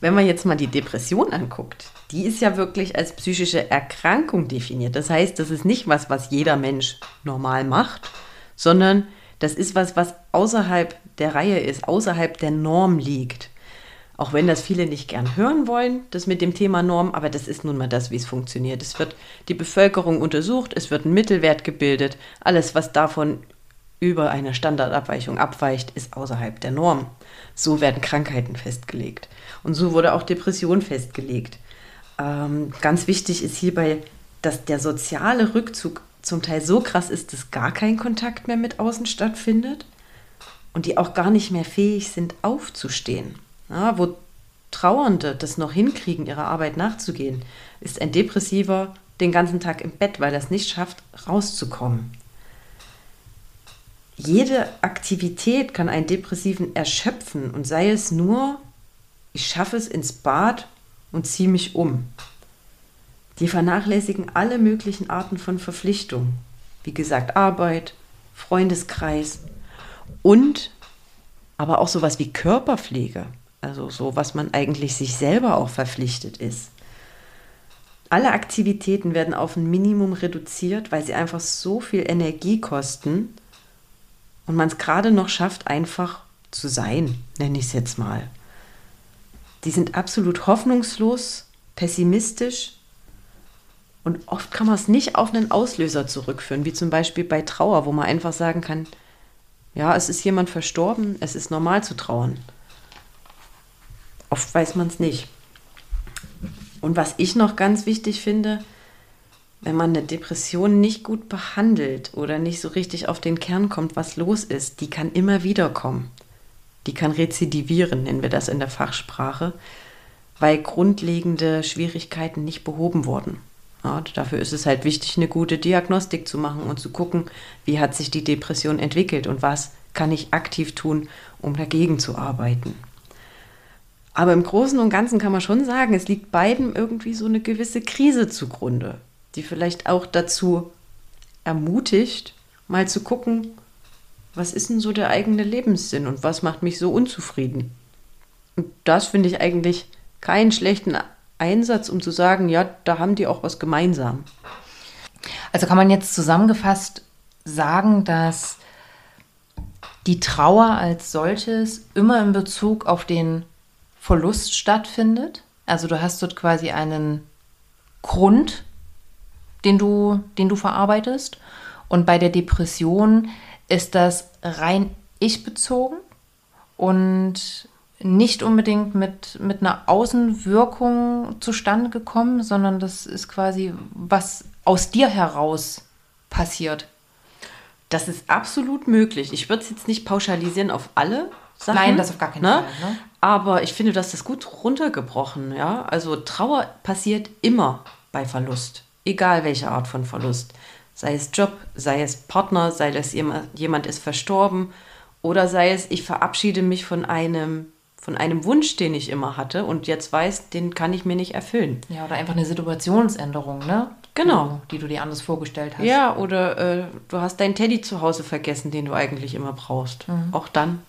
Wenn man jetzt mal die Depression anguckt, die ist ja wirklich als psychische Erkrankung definiert. Das heißt, das ist nicht was, was jeder Mensch normal macht, sondern das ist was, was außerhalb der Reihe ist, außerhalb der Norm liegt. Auch wenn das viele nicht gern hören wollen, das mit dem Thema Norm, aber das ist nun mal das, wie es funktioniert. Es wird die Bevölkerung untersucht, es wird ein Mittelwert gebildet. Alles, was davon über eine Standardabweichung abweicht, ist außerhalb der Norm. So werden Krankheiten festgelegt. Und so wurde auch Depression festgelegt. Ähm, ganz wichtig ist hierbei, dass der soziale Rückzug zum Teil so krass ist, dass gar kein Kontakt mehr mit außen stattfindet und die auch gar nicht mehr fähig sind, aufzustehen. Ja, wo Trauernde das noch hinkriegen, ihrer Arbeit nachzugehen, ist ein Depressiver den ganzen Tag im Bett, weil er es nicht schafft, rauszukommen. Jede Aktivität kann einen Depressiven erschöpfen und sei es nur, ich schaffe es ins Bad und ziehe mich um. Die vernachlässigen alle möglichen Arten von Verpflichtung. Wie gesagt, Arbeit, Freundeskreis und aber auch sowas wie Körperpflege. Also so, was man eigentlich sich selber auch verpflichtet ist. Alle Aktivitäten werden auf ein Minimum reduziert, weil sie einfach so viel Energie kosten und man es gerade noch schafft, einfach zu sein, nenne ich es jetzt mal. Die sind absolut hoffnungslos, pessimistisch und oft kann man es nicht auf einen Auslöser zurückführen, wie zum Beispiel bei Trauer, wo man einfach sagen kann, ja, es ist jemand verstorben, es ist normal zu trauern. Oft weiß man es nicht. Und was ich noch ganz wichtig finde, wenn man eine Depression nicht gut behandelt oder nicht so richtig auf den Kern kommt, was los ist, die kann immer wieder kommen. Die kann rezidivieren, nennen wir das in der Fachsprache, weil grundlegende Schwierigkeiten nicht behoben wurden. Ja, dafür ist es halt wichtig, eine gute Diagnostik zu machen und zu gucken, wie hat sich die Depression entwickelt und was kann ich aktiv tun, um dagegen zu arbeiten. Aber im Großen und Ganzen kann man schon sagen, es liegt beiden irgendwie so eine gewisse Krise zugrunde, die vielleicht auch dazu ermutigt, mal zu gucken, was ist denn so der eigene Lebenssinn und was macht mich so unzufrieden. Und das finde ich eigentlich keinen schlechten Einsatz, um zu sagen, ja, da haben die auch was gemeinsam. Also kann man jetzt zusammengefasst sagen, dass die Trauer als solches immer in Bezug auf den Verlust stattfindet. Also du hast dort quasi einen Grund, den du, den du verarbeitest. Und bei der Depression ist das rein ich-bezogen und nicht unbedingt mit, mit einer Außenwirkung zustande gekommen, sondern das ist quasi, was aus dir heraus passiert. Das ist absolut möglich. Ich würde es jetzt nicht pauschalisieren auf alle Sachen. Nein, das auf gar keinen ne? Fall. Ne? Aber ich finde, das ist gut runtergebrochen. Ja? Also Trauer passiert immer bei Verlust, egal welche Art von Verlust. Sei es Job, sei es Partner, sei es jemand, jemand ist verstorben oder sei es, ich verabschiede mich von einem von einem Wunsch, den ich immer hatte und jetzt weiß, den kann ich mir nicht erfüllen. Ja, oder einfach eine Situationsänderung, ne? Genau. Die, die du dir anders vorgestellt hast. Ja, oder äh, du hast deinen Teddy zu Hause vergessen, den du eigentlich immer brauchst. Mhm. Auch dann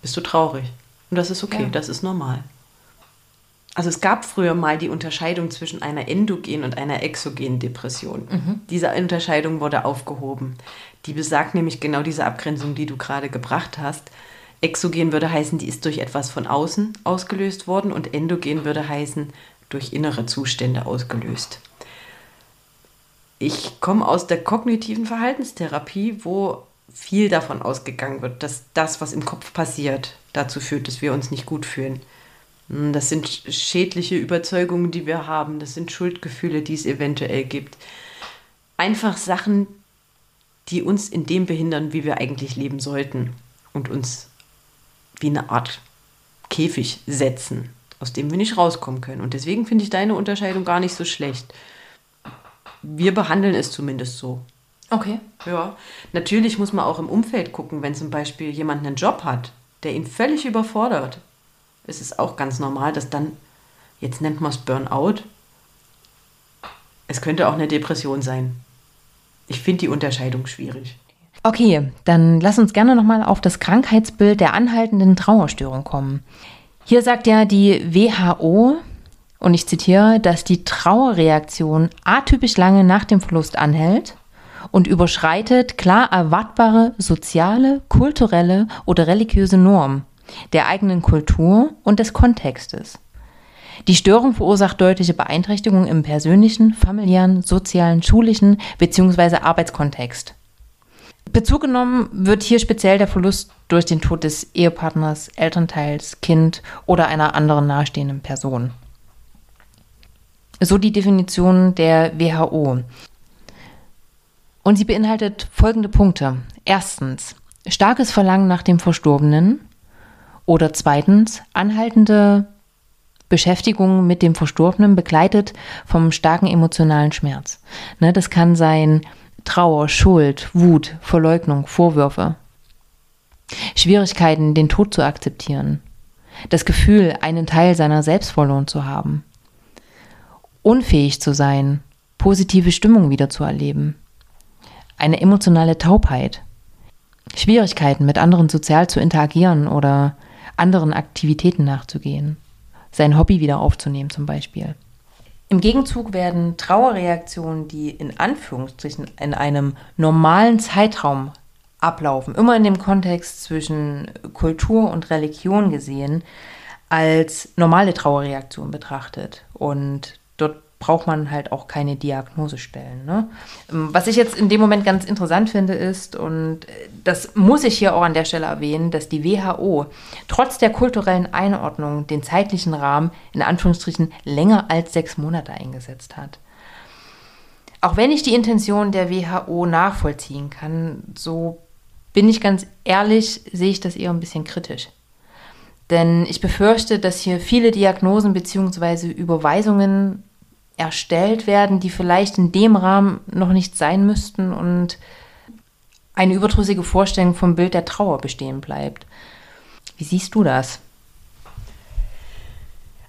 bist du traurig. Und das ist okay, ja. das ist normal. Also es gab früher mal die Unterscheidung zwischen einer endogenen und einer exogenen Depression. Mhm. Diese Unterscheidung wurde aufgehoben. Die besagt nämlich genau diese Abgrenzung, die du gerade gebracht hast. Exogen würde heißen, die ist durch etwas von außen ausgelöst worden und endogen würde heißen, durch innere Zustände ausgelöst. Ich komme aus der kognitiven Verhaltenstherapie, wo viel davon ausgegangen wird, dass das, was im Kopf passiert, dazu führt, dass wir uns nicht gut fühlen. Hm, das sind schädliche Überzeugungen, die wir haben. Das sind Schuldgefühle, die es eventuell gibt. Einfach Sachen, die uns in dem behindern, wie wir eigentlich leben sollten und uns wie eine Art Käfig setzen, aus dem wir nicht rauskommen können. Und deswegen finde ich deine Unterscheidung gar nicht so schlecht. Wir behandeln es zumindest so. Okay. Ja. Natürlich muss man auch im Umfeld gucken, wenn zum Beispiel jemand einen Job hat, der ihn völlig überfordert. Es ist auch ganz normal, dass dann, jetzt nennt man es Burnout, es könnte auch eine Depression sein. Ich finde die Unterscheidung schwierig. Okay, dann lass uns gerne nochmal auf das Krankheitsbild der anhaltenden Trauerstörung kommen. Hier sagt ja die WHO, und ich zitiere, dass die Trauerreaktion atypisch lange nach dem Verlust anhält und überschreitet klar erwartbare soziale, kulturelle oder religiöse Normen der eigenen Kultur und des Kontextes. Die Störung verursacht deutliche Beeinträchtigungen im persönlichen, familiären, sozialen, schulischen bzw. Arbeitskontext. Bezug genommen wird hier speziell der Verlust durch den Tod des Ehepartners, Elternteils, Kind oder einer anderen nahestehenden Person. So die Definition der WHO. Und sie beinhaltet folgende Punkte. Erstens, starkes Verlangen nach dem Verstorbenen. Oder zweitens, anhaltende Beschäftigung mit dem Verstorbenen begleitet vom starken emotionalen Schmerz. Ne, das kann sein Trauer, Schuld, Wut, Verleugnung, Vorwürfe. Schwierigkeiten, den Tod zu akzeptieren. Das Gefühl, einen Teil seiner selbst verloren zu haben. Unfähig zu sein, positive Stimmung wieder zu erleben. Eine emotionale Taubheit. Schwierigkeiten, mit anderen sozial zu interagieren oder anderen Aktivitäten nachzugehen. Sein Hobby wieder aufzunehmen zum Beispiel. Im Gegenzug werden Trauerreaktionen, die in Anführungsstrichen in einem normalen Zeitraum ablaufen, immer in dem Kontext zwischen Kultur und Religion gesehen, als normale Trauerreaktion betrachtet. Und dort braucht man halt auch keine Diagnose stellen. Ne? Ähm, was ich jetzt in dem Moment ganz interessant finde, ist, und äh, das muss ich hier auch an der Stelle erwähnen, dass die WHO trotz der kulturellen Einordnung den zeitlichen Rahmen in Anführungsstrichen länger als sechs Monate eingesetzt hat. Auch wenn ich die Intention der WHO nachvollziehen kann, so bin ich ganz ehrlich, sehe ich das eher ein bisschen kritisch. Denn ich befürchte, dass hier viele Diagnosen bzw. Überweisungen erstellt werden, die vielleicht in dem Rahmen noch nicht sein müssten und eine überdrüssige Vorstellung vom Bild der Trauer bestehen bleibt. Wie siehst du das?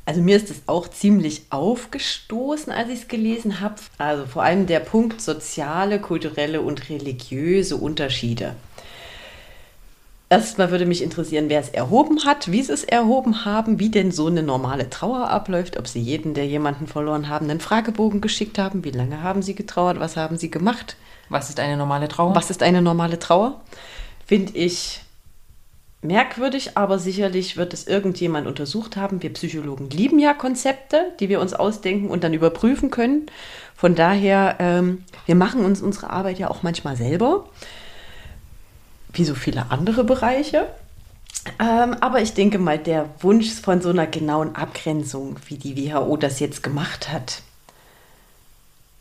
Also mir ist es auch ziemlich aufgestoßen, als ich es gelesen habe. Also vor allem der Punkt soziale, kulturelle und religiöse Unterschiede. Erstmal würde mich interessieren, wer es erhoben hat, wie sie es erhoben haben, wie denn so eine normale Trauer abläuft, ob sie jeden, der jemanden verloren haben, einen Fragebogen geschickt haben, wie lange haben sie getrauert, was haben sie gemacht. Was ist eine normale Trauer? Was ist eine normale Trauer? Finde ich merkwürdig, aber sicherlich wird es irgendjemand untersucht haben. Wir Psychologen lieben ja Konzepte, die wir uns ausdenken und dann überprüfen können. Von daher, ähm, wir machen uns unsere Arbeit ja auch manchmal selber wie so viele andere Bereiche. Ähm, aber ich denke mal, der Wunsch von so einer genauen Abgrenzung, wie die WHO das jetzt gemacht hat,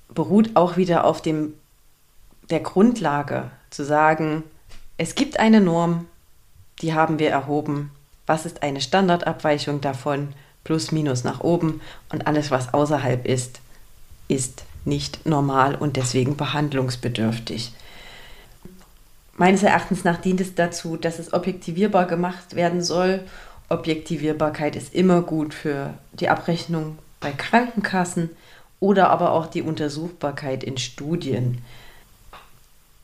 beruht auch wieder auf dem, der Grundlage zu sagen, es gibt eine Norm, die haben wir erhoben. Was ist eine Standardabweichung davon? Plus, minus nach oben. Und alles, was außerhalb ist, ist nicht normal und deswegen behandlungsbedürftig. Meines Erachtens nach dient es dazu, dass es objektivierbar gemacht werden soll. Objektivierbarkeit ist immer gut für die Abrechnung bei Krankenkassen oder aber auch die Untersuchbarkeit in Studien.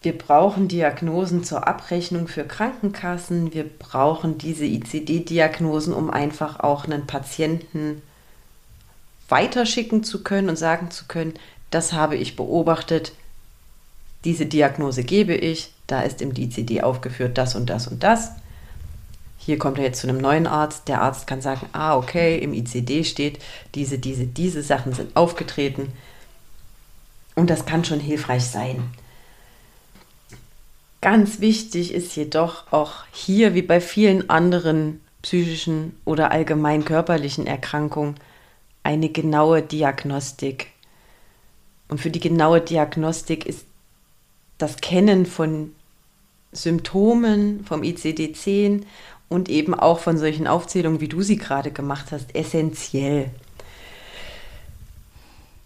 Wir brauchen Diagnosen zur Abrechnung für Krankenkassen. Wir brauchen diese ICD-Diagnosen, um einfach auch einen Patienten weiterschicken zu können und sagen zu können, das habe ich beobachtet, diese Diagnose gebe ich, da ist im DCD aufgeführt das und das und das. Hier kommt er jetzt zu einem neuen Arzt. Der Arzt kann sagen, ah, okay, im ICD steht, diese, diese, diese Sachen sind aufgetreten. Und das kann schon hilfreich sein. Ganz wichtig ist jedoch auch hier, wie bei vielen anderen psychischen oder allgemein körperlichen Erkrankungen, eine genaue Diagnostik. Und für die genaue Diagnostik ist das Kennen von Symptomen vom ICD-10 und eben auch von solchen Aufzählungen, wie du sie gerade gemacht hast, essentiell.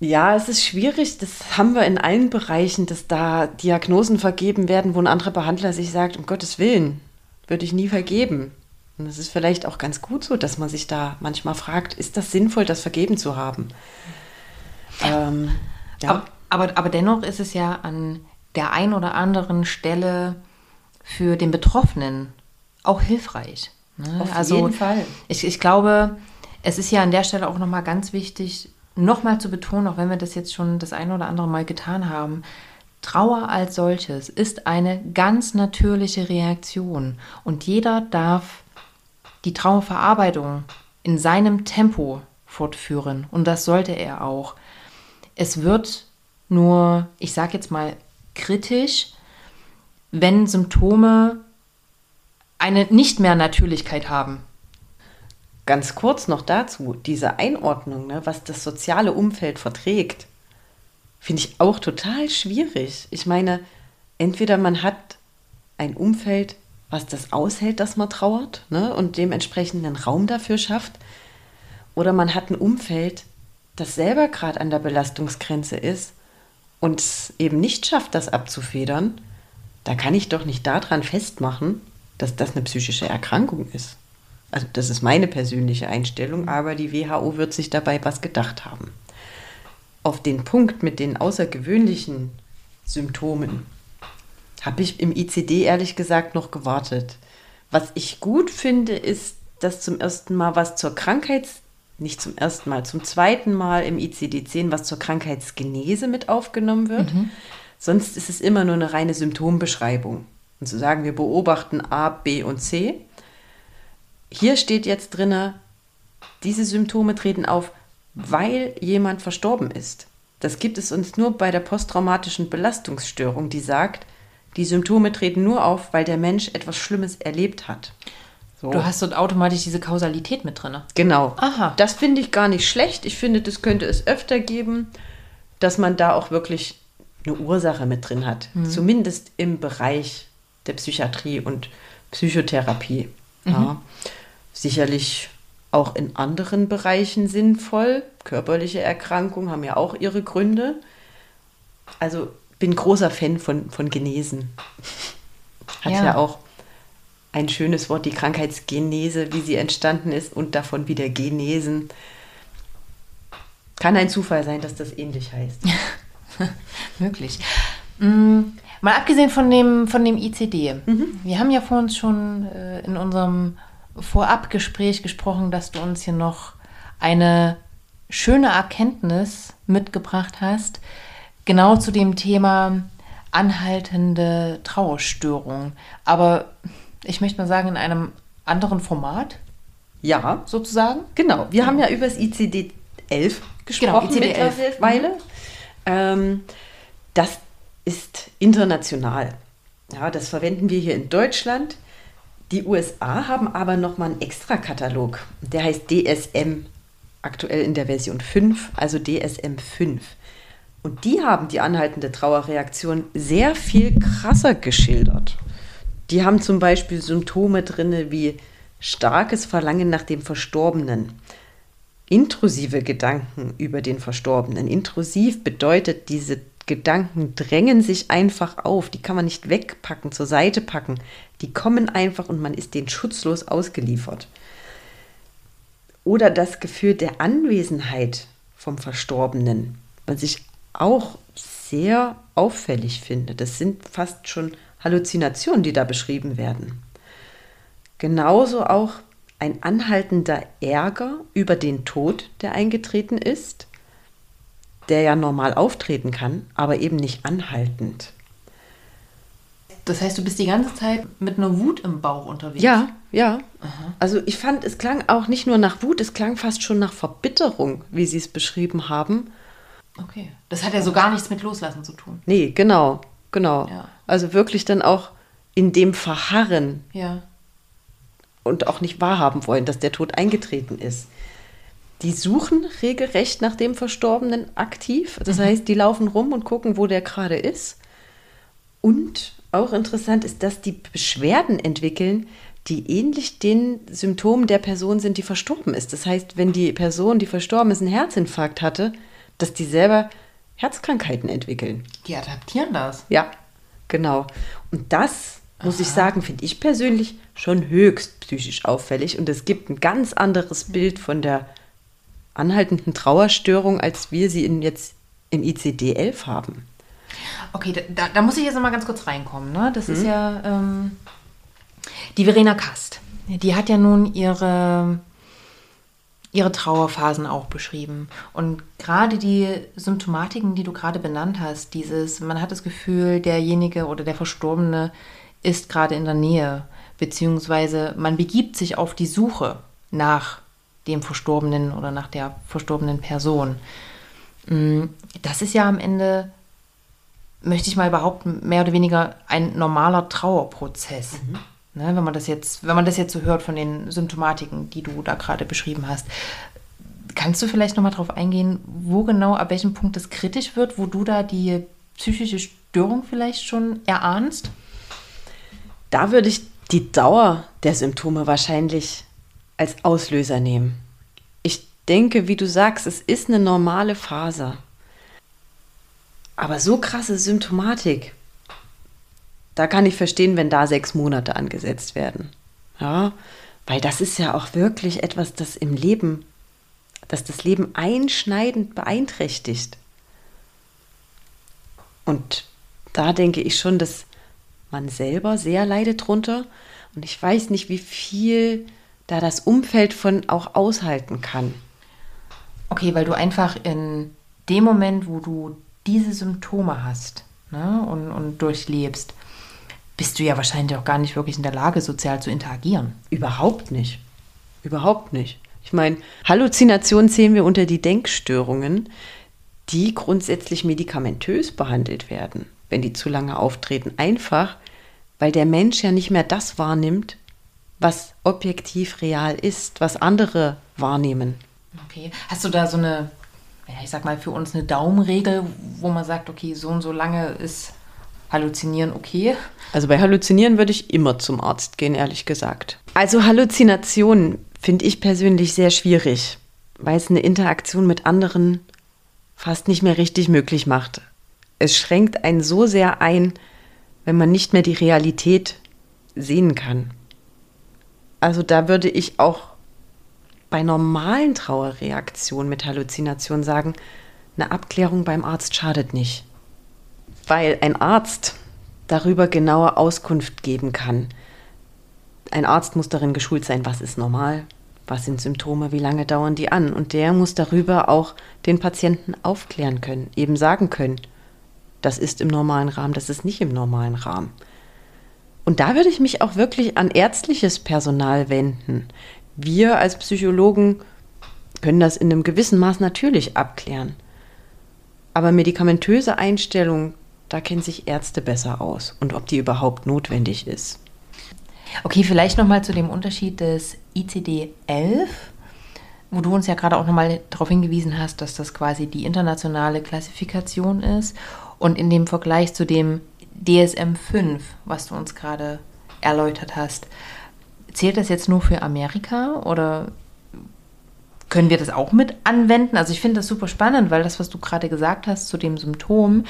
Ja, es ist schwierig, das haben wir in allen Bereichen, dass da Diagnosen vergeben werden, wo ein anderer Behandler sich sagt, um Gottes Willen, würde ich nie vergeben. Und es ist vielleicht auch ganz gut so, dass man sich da manchmal fragt, ist das sinnvoll, das vergeben zu haben? Ähm, ja. aber, aber, aber dennoch ist es ja an der ein oder anderen Stelle für den Betroffenen auch hilfreich. Ne? Auf also, jeden Fall. Ich, ich glaube, es ist ja an der Stelle auch nochmal ganz wichtig, nochmal zu betonen, auch wenn wir das jetzt schon das ein oder andere Mal getan haben, Trauer als solches ist eine ganz natürliche Reaktion und jeder darf die Trauerverarbeitung in seinem Tempo fortführen und das sollte er auch. Es wird nur, ich sage jetzt mal kritisch, wenn Symptome eine nicht mehr Natürlichkeit haben. Ganz kurz noch dazu, diese Einordnung, ne, was das soziale Umfeld verträgt, finde ich auch total schwierig. Ich meine, entweder man hat ein Umfeld, was das aushält, dass man trauert ne, und dementsprechend einen Raum dafür schafft, oder man hat ein Umfeld, das selber gerade an der Belastungsgrenze ist und es eben nicht schafft, das abzufedern, da kann ich doch nicht daran festmachen, dass das eine psychische Erkrankung ist. Also das ist meine persönliche Einstellung, aber die WHO wird sich dabei was gedacht haben. Auf den Punkt mit den außergewöhnlichen Symptomen habe ich im ICD ehrlich gesagt noch gewartet. Was ich gut finde, ist, dass zum ersten Mal was zur Krankheits nicht zum ersten Mal, zum zweiten Mal im ICD-10 was zur Krankheitsgenese mit aufgenommen wird. Mhm. Sonst ist es immer nur eine reine Symptombeschreibung. Und zu sagen, wir beobachten A, B und C. Hier steht jetzt drin, diese Symptome treten auf, weil jemand verstorben ist. Das gibt es uns nur bei der posttraumatischen Belastungsstörung, die sagt, die Symptome treten nur auf, weil der Mensch etwas Schlimmes erlebt hat. So. Du hast dort automatisch diese Kausalität mit drin. Genau. Aha. Das finde ich gar nicht schlecht. Ich finde, das könnte es öfter geben, dass man da auch wirklich eine Ursache mit drin hat. Mhm. Zumindest im Bereich der Psychiatrie und Psychotherapie. Mhm. Ja. Sicherlich auch in anderen Bereichen sinnvoll. Körperliche Erkrankungen haben ja auch ihre Gründe. Also bin großer Fan von, von Genesen. Hat ja, ja auch ein schönes Wort, die Krankheitsgenese, wie sie entstanden ist und davon wieder Genesen. Kann ein Zufall sein, dass das ähnlich heißt. Möglich. Mhm. Mal abgesehen von dem, von dem ICD. Mhm. Wir haben ja vor uns schon äh, in unserem Vorabgespräch gesprochen, dass du uns hier noch eine schöne Erkenntnis mitgebracht hast, genau zu dem Thema anhaltende Trauerstörung. Aber ich möchte mal sagen, in einem anderen Format. Ja. Sozusagen. Genau. Wir ja. haben ja über das ICD 11 gesprochen genau, ICD 11. mittlerweile. Mhm. Ähm, das ist international. Ja, das verwenden wir hier in Deutschland. Die USA haben aber nochmal einen Extra-Katalog. Der heißt DSM, aktuell in der Version 5, also DSM 5. Und die haben die anhaltende Trauerreaktion sehr viel krasser geschildert. Die haben zum Beispiel Symptome drin wie starkes Verlangen nach dem Verstorbenen, intrusive Gedanken über den Verstorbenen. Intrusiv bedeutet, diese Gedanken drängen sich einfach auf, die kann man nicht wegpacken, zur Seite packen. Die kommen einfach und man ist denen schutzlos ausgeliefert. Oder das Gefühl der Anwesenheit vom Verstorbenen, was ich auch sehr auffällig finde. Das sind fast schon Halluzinationen, die da beschrieben werden. Genauso auch ein anhaltender Ärger über den Tod, der eingetreten ist, der ja normal auftreten kann, aber eben nicht anhaltend. Das heißt, du bist die ganze Zeit mit einer Wut im Bauch unterwegs? Ja, ja. Aha. Also ich fand, es klang auch nicht nur nach Wut, es klang fast schon nach Verbitterung, wie sie es beschrieben haben. Okay. Das hat ja so gar nichts mit Loslassen zu tun. Nee, genau. Genau. Ja. Also wirklich dann auch in dem Verharren. Ja. Und auch nicht wahrhaben wollen, dass der Tod eingetreten ist. Die suchen regelrecht nach dem Verstorbenen aktiv. Das mhm. heißt, die laufen rum und gucken, wo der gerade ist. Und auch interessant ist, dass die Beschwerden entwickeln, die ähnlich den Symptomen der Person sind, die verstorben ist. Das heißt, wenn die Person, die verstorben ist, einen Herzinfarkt hatte, dass die selber Herzkrankheiten entwickeln. Die adaptieren das. Ja, genau. Und das, muss Aha. ich sagen, finde ich persönlich schon höchst psychisch auffällig. Und es gibt ein ganz anderes Bild von der anhaltenden Trauerstörung, als wir sie in jetzt im ICD-11 haben. Okay, da, da, muss ich jetzt noch mal ganz kurz reinkommen. Ne? Das hm. ist mhm. ja ähm, die Verena Kast. Die hat ja nun ihre ihre Trauerphasen auch beschrieben. Und gerade die Symptomatiken, die du gerade benannt hast, dieses, man hat das Gefühl, derjenige oder der Verstorbene ist gerade in der Nähe, beziehungsweise man begibt sich auf die Suche nach dem Verstorbenen oder nach der verstorbenen Person. Mm, das ist ja am Ende möchte ich mal behaupten, mehr oder weniger ein normaler Trauerprozess. Mhm. Ne, wenn man das jetzt, wenn man das jetzt so hört von den Symptomatiken, die du da gerade beschrieben hast. Kannst du vielleicht nochmal darauf eingehen, wo genau, ab welchem Punkt es kritisch wird, wo du da die psychische Störung vielleicht schon erahnst? Da würde ich die Dauer der Symptome wahrscheinlich als Auslöser nehmen. Ich denke, wie du sagst, es ist eine normale Phase. Aber so krasse Symptomatik, da kann ich verstehen, wenn da sechs Monate angesetzt werden. Ja, weil das ist ja auch wirklich etwas, das im Leben, das das Leben einschneidend beeinträchtigt. Und da denke ich schon, dass man selber sehr leidet drunter. Und ich weiß nicht, wie viel da das Umfeld von auch aushalten kann. Okay, weil du einfach in dem Moment, wo du diese Symptome hast ne, und, und durchlebst, bist du ja wahrscheinlich auch gar nicht wirklich in der Lage, sozial zu interagieren. Überhaupt nicht. Überhaupt nicht. Ich meine, Halluzinationen zählen wir unter die Denkstörungen, die grundsätzlich medikamentös behandelt werden, wenn die zu lange auftreten. Einfach, weil der Mensch ja nicht mehr das wahrnimmt, was objektiv real ist, was andere wahrnehmen. Okay. Hast du da so eine ja, ich sag mal, für uns eine Daumenregel, wo man sagt, okay, so und so lange ist Halluzinieren okay? Also bei Halluzinieren würde ich immer zum Arzt gehen, ehrlich gesagt. Also Halluzinationen finde ich persönlich sehr schwierig, weil es eine Interaktion mit anderen fast nicht mehr richtig möglich macht. Es schränkt einen so sehr ein, wenn man nicht mehr die Realität sehen kann. Also da würde ich auch bei normalen Trauerreaktionen mit Halluzinationen sagen, eine Abklärung beim Arzt schadet nicht. Weil ein Arzt darüber genaue Auskunft geben kann. Ein Arzt muss darin geschult sein, was ist normal, was sind Symptome, wie lange dauern die an. Und der muss darüber auch den Patienten aufklären können, eben sagen können, das ist im normalen Rahmen, das ist nicht im normalen Rahmen. Und da würde ich mich auch wirklich an ärztliches Personal wenden, wir als Psychologen können das in einem gewissen Maß natürlich abklären. Aber medikamentöse Einstellung, da kennen sich Ärzte besser aus und ob die überhaupt notwendig ist. Okay, vielleicht nochmal zu dem Unterschied des ICD-11, wo du uns ja gerade auch nochmal darauf hingewiesen hast, dass das quasi die internationale Klassifikation ist und in dem Vergleich zu dem DSM-5, was du uns gerade erläutert hast. Zählt das jetzt nur für Amerika oder können wir das auch mit anwenden? Also ich finde das super spannend, weil das, was du gerade gesagt hast zu dem Symptom,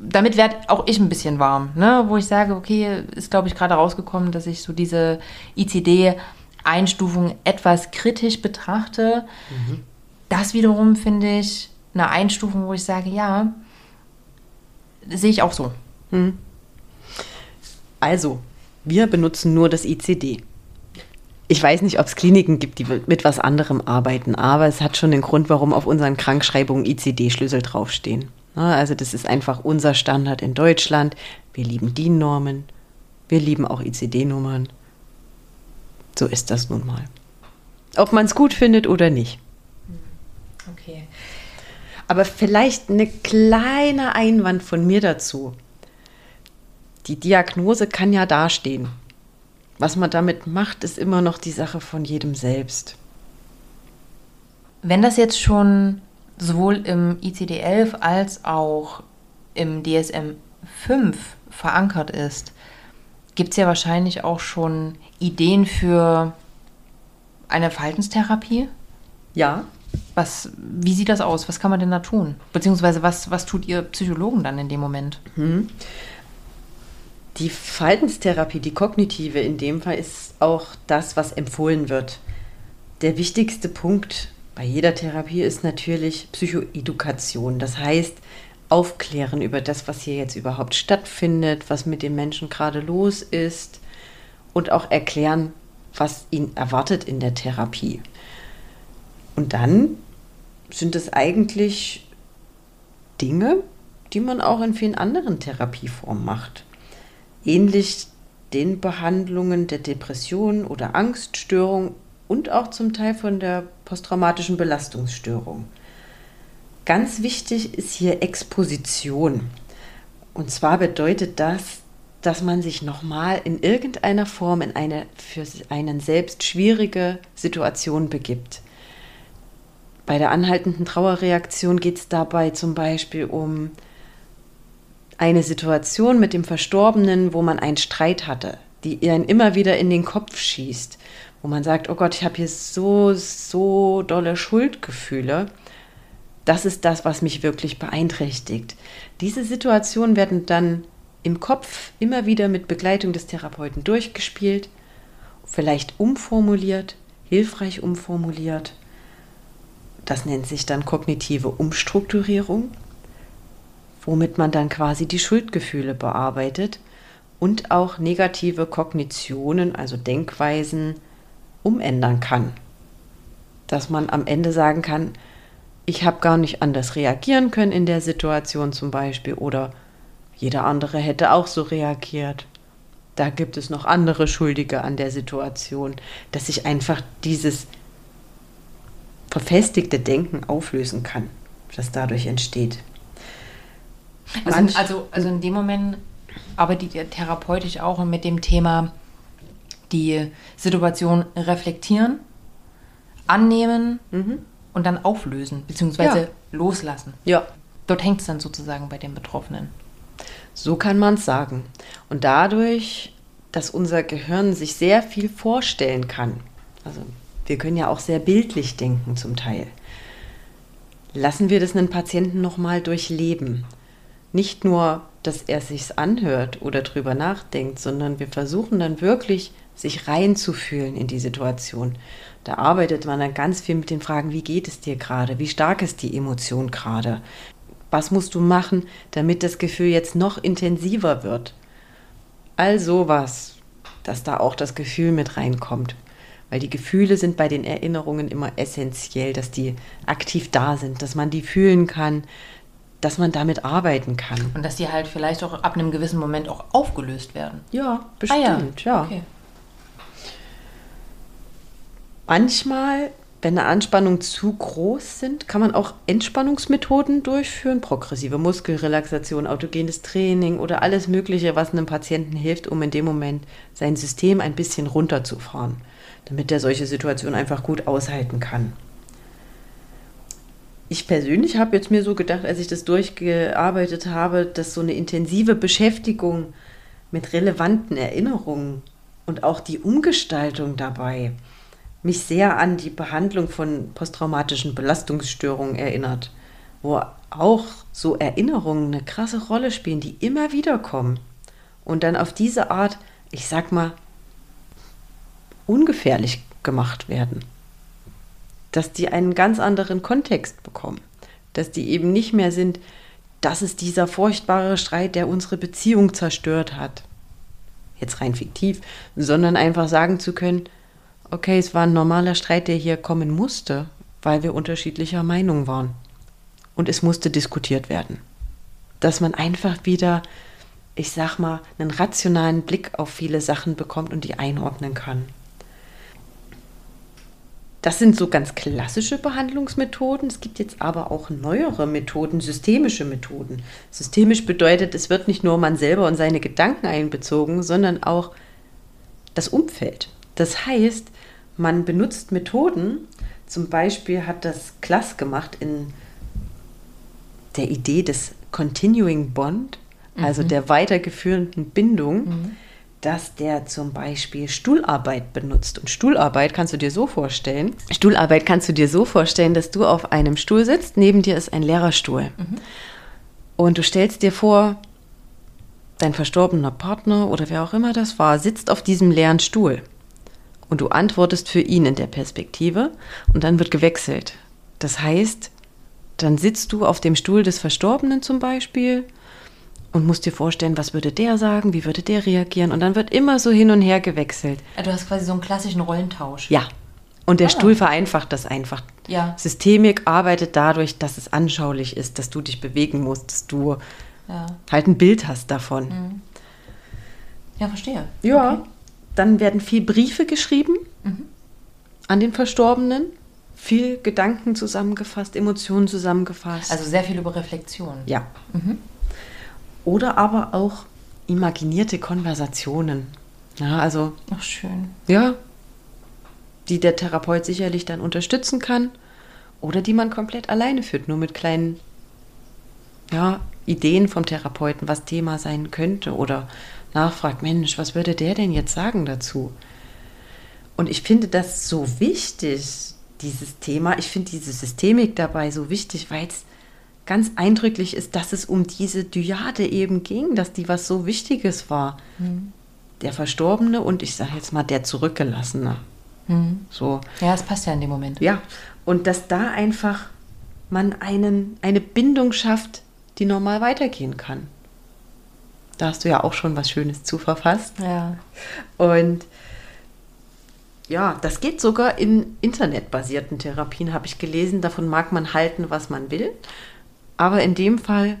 damit werde auch ich ein bisschen warm, ne? wo ich sage, okay, ist glaube ich gerade rausgekommen, dass ich so diese ICD-Einstufung etwas kritisch betrachte. Mhm. Das wiederum finde ich eine Einstufung, wo ich sage, ja, sehe ich auch so. Mhm. Also, wir benutzen nur das ICD. Ich weiß nicht, ob es Kliniken gibt, die mit was anderem arbeiten, aber es hat schon den Grund, warum auf unseren Krankschreibungen ICD-Schlüssel draufstehen. Also das ist einfach unser Standard in Deutschland. Wir lieben DIN-Normen, wir lieben auch ICD-Nummern. So ist das nun mal. Ob man es gut findet oder nicht. Okay. Aber vielleicht eine kleine Einwand von mir dazu die Diagnose kann ja dastehen. Was man damit macht, ist immer noch die Sache von jedem selbst. Wenn das jetzt schon sowohl im ICD-11 als auch im DSM-5 verankert ist, gibt es ja wahrscheinlich auch schon Ideen für eine Verhaltenstherapie? Ja. Was, wie sieht das aus? Was kann man denn da tun? Beziehungsweise was, was tut ihr Psychologen dann in dem Moment? Mhm. Die Verhaltenstherapie, die kognitive in dem Fall, ist auch das, was empfohlen wird. Der wichtigste Punkt bei jeder Therapie ist natürlich Psychoedukation. Das heißt, aufklären über das, was hier jetzt überhaupt stattfindet, was mit dem Menschen gerade los ist und auch erklären, was ihn erwartet in der Therapie. Und dann sind es eigentlich Dinge, die man auch in vielen anderen Therapieformen macht ähnlich den Behandlungen der Depression oder Angststörung und auch zum Teil von der posttraumatischen Belastungsstörung. Ganz wichtig ist hier Exposition, Und zwar bedeutet das, dass man sich nochmal in irgendeiner Form in eine für einen selbst schwierige Situation begibt. Bei der anhaltenden Trauerreaktion geht es dabei zum Beispiel um eine Situation mit dem Verstorbenen, wo man einen Streit hatte, die einen immer wieder in den Kopf schießt, wo man sagt, oh Gott, ich habe hier so, so dolle Schuldgefühle. Das ist das, was mich wirklich beeinträchtigt. Diese Situationen werden dann im Kopf immer wieder mit Begleitung des Therapeuten durchgespielt, vielleicht umformuliert, hilfreich umformuliert. Das nennt sich dann kognitive Umstrukturierung womit man dann quasi die Schuldgefühle bearbeitet und auch negative Kognitionen, also Denkweisen, umändern kann. Dass man am Ende sagen kann, ich habe gar nicht anders reagieren können in der Situation zum Beispiel oder jeder andere hätte auch so reagiert. Da gibt es noch andere Schuldige an der Situation, dass sich einfach dieses verfestigte Denken auflösen kann, das dadurch entsteht. Also, also, also in dem Moment arbeitet ihr therapeutisch auch mit dem Thema die Situation reflektieren, annehmen mhm. und dann auflösen, beziehungsweise ja. loslassen. Ja. Dort hängt es dann sozusagen bei den Betroffenen. So kann man es sagen. Und dadurch, dass unser Gehirn sich sehr viel vorstellen kann, also wir können ja auch sehr bildlich denken zum Teil, lassen wir das einen Patienten nochmal durchleben nicht nur, dass er sich's anhört oder drüber nachdenkt, sondern wir versuchen dann wirklich, sich reinzufühlen in die Situation. Da arbeitet man dann ganz viel mit den Fragen, wie geht es dir gerade? Wie stark ist die Emotion gerade? Was musst du machen, damit das Gefühl jetzt noch intensiver wird? All sowas, dass da auch das Gefühl mit reinkommt. Weil die Gefühle sind bei den Erinnerungen immer essentiell, dass die aktiv da sind, dass man die fühlen kann, dass man damit arbeiten kann. Und dass die halt vielleicht auch ab einem gewissen Moment auch aufgelöst werden. Ja, bestimmt, ah, ja. ja. Okay. Manchmal, wenn eine Anspannung zu groß sind, kann man auch Entspannungsmethoden durchführen, progressive Muskelrelaxation, autogenes Training oder alles Mögliche, was einem Patienten hilft, um in dem Moment sein System ein bisschen runterzufahren, damit er solche Situationen einfach gut aushalten kann. Ich persönlich habe jetzt mir so gedacht, als ich das durchgearbeitet habe, dass so eine intensive Beschäftigung mit relevanten Erinnerungen und auch die Umgestaltung dabei mich sehr an die Behandlung von posttraumatischen Belastungsstörungen erinnert, wo auch so Erinnerungen eine krasse Rolle spielen, die immer wieder kommen und dann auf diese Art, ich sag mal, ungefährlich gemacht werden dass die einen ganz anderen Kontext bekommen. Dass die eben nicht mehr sind, das ist dieser furchtbare Streit, der unsere Beziehung zerstört hat. Jetzt rein fiktiv, sondern einfach sagen zu können, okay, es war ein normaler Streit, der hier kommen musste, weil wir unterschiedlicher Meinung waren. Und es musste diskutiert werden. Dass man einfach wieder, ich sag mal, einen rationalen Blick auf viele Sachen bekommt und die einordnen kann. Das sind so ganz klassische Behandlungsmethoden. Es gibt jetzt aber auch neuere Methoden, systemische Methoden. Systemisch bedeutet, es wird nicht nur man selber und seine Gedanken einbezogen, sondern auch das Umfeld. Das heißt, man benutzt Methoden, zum Beispiel hat das Klass gemacht in der Idee des Continuing Bond, also mhm. der weitergeführenden Bindung. Mhm dass der zum Beispiel Stuhlarbeit benutzt. Und Stuhlarbeit kannst du dir so vorstellen. Stuhlarbeit kannst du dir so vorstellen, dass du auf einem Stuhl sitzt, neben dir ist ein leerer Stuhl. Mhm. Und du stellst dir vor, dein verstorbener Partner oder wer auch immer das war, sitzt auf diesem leeren Stuhl. Und du antwortest für ihn in der Perspektive und dann wird gewechselt. Das heißt, dann sitzt du auf dem Stuhl des Verstorbenen zum Beispiel und musst dir vorstellen, was würde der sagen, wie würde der reagieren und dann wird immer so hin und her gewechselt. Du hast quasi so einen klassischen Rollentausch. Ja. Und der ah. Stuhl vereinfacht das einfach. Ja. Systemik arbeitet dadurch, dass es anschaulich ist, dass du dich bewegen musst, dass du ja. halt ein Bild hast davon. Mhm. Ja, verstehe. Ja. Okay. Dann werden viel Briefe geschrieben mhm. an den Verstorbenen, viel Gedanken zusammengefasst, Emotionen zusammengefasst. Also sehr viel über Reflexion. Ja. Mhm. Oder aber auch imaginierte Konversationen. Ja, also. Ach, schön. Ja, die der Therapeut sicherlich dann unterstützen kann oder die man komplett alleine führt, nur mit kleinen ja, Ideen vom Therapeuten, was Thema sein könnte oder nachfragt, Mensch, was würde der denn jetzt sagen dazu? Und ich finde das so wichtig, dieses Thema. Ich finde diese Systemik dabei so wichtig, weil es ganz eindrücklich ist, dass es um diese Dyade eben ging, dass die was so Wichtiges war. Mhm. Der Verstorbene und ich sage jetzt mal der Zurückgelassene. Mhm. So. Ja, es passt ja in dem Moment. Ja, und dass da einfach man einen, eine Bindung schafft, die normal weitergehen kann. Da hast du ja auch schon was Schönes zu verfasst. Ja. Und ja, das geht sogar in internetbasierten Therapien, habe ich gelesen. Davon mag man halten, was man will. Aber in dem Fall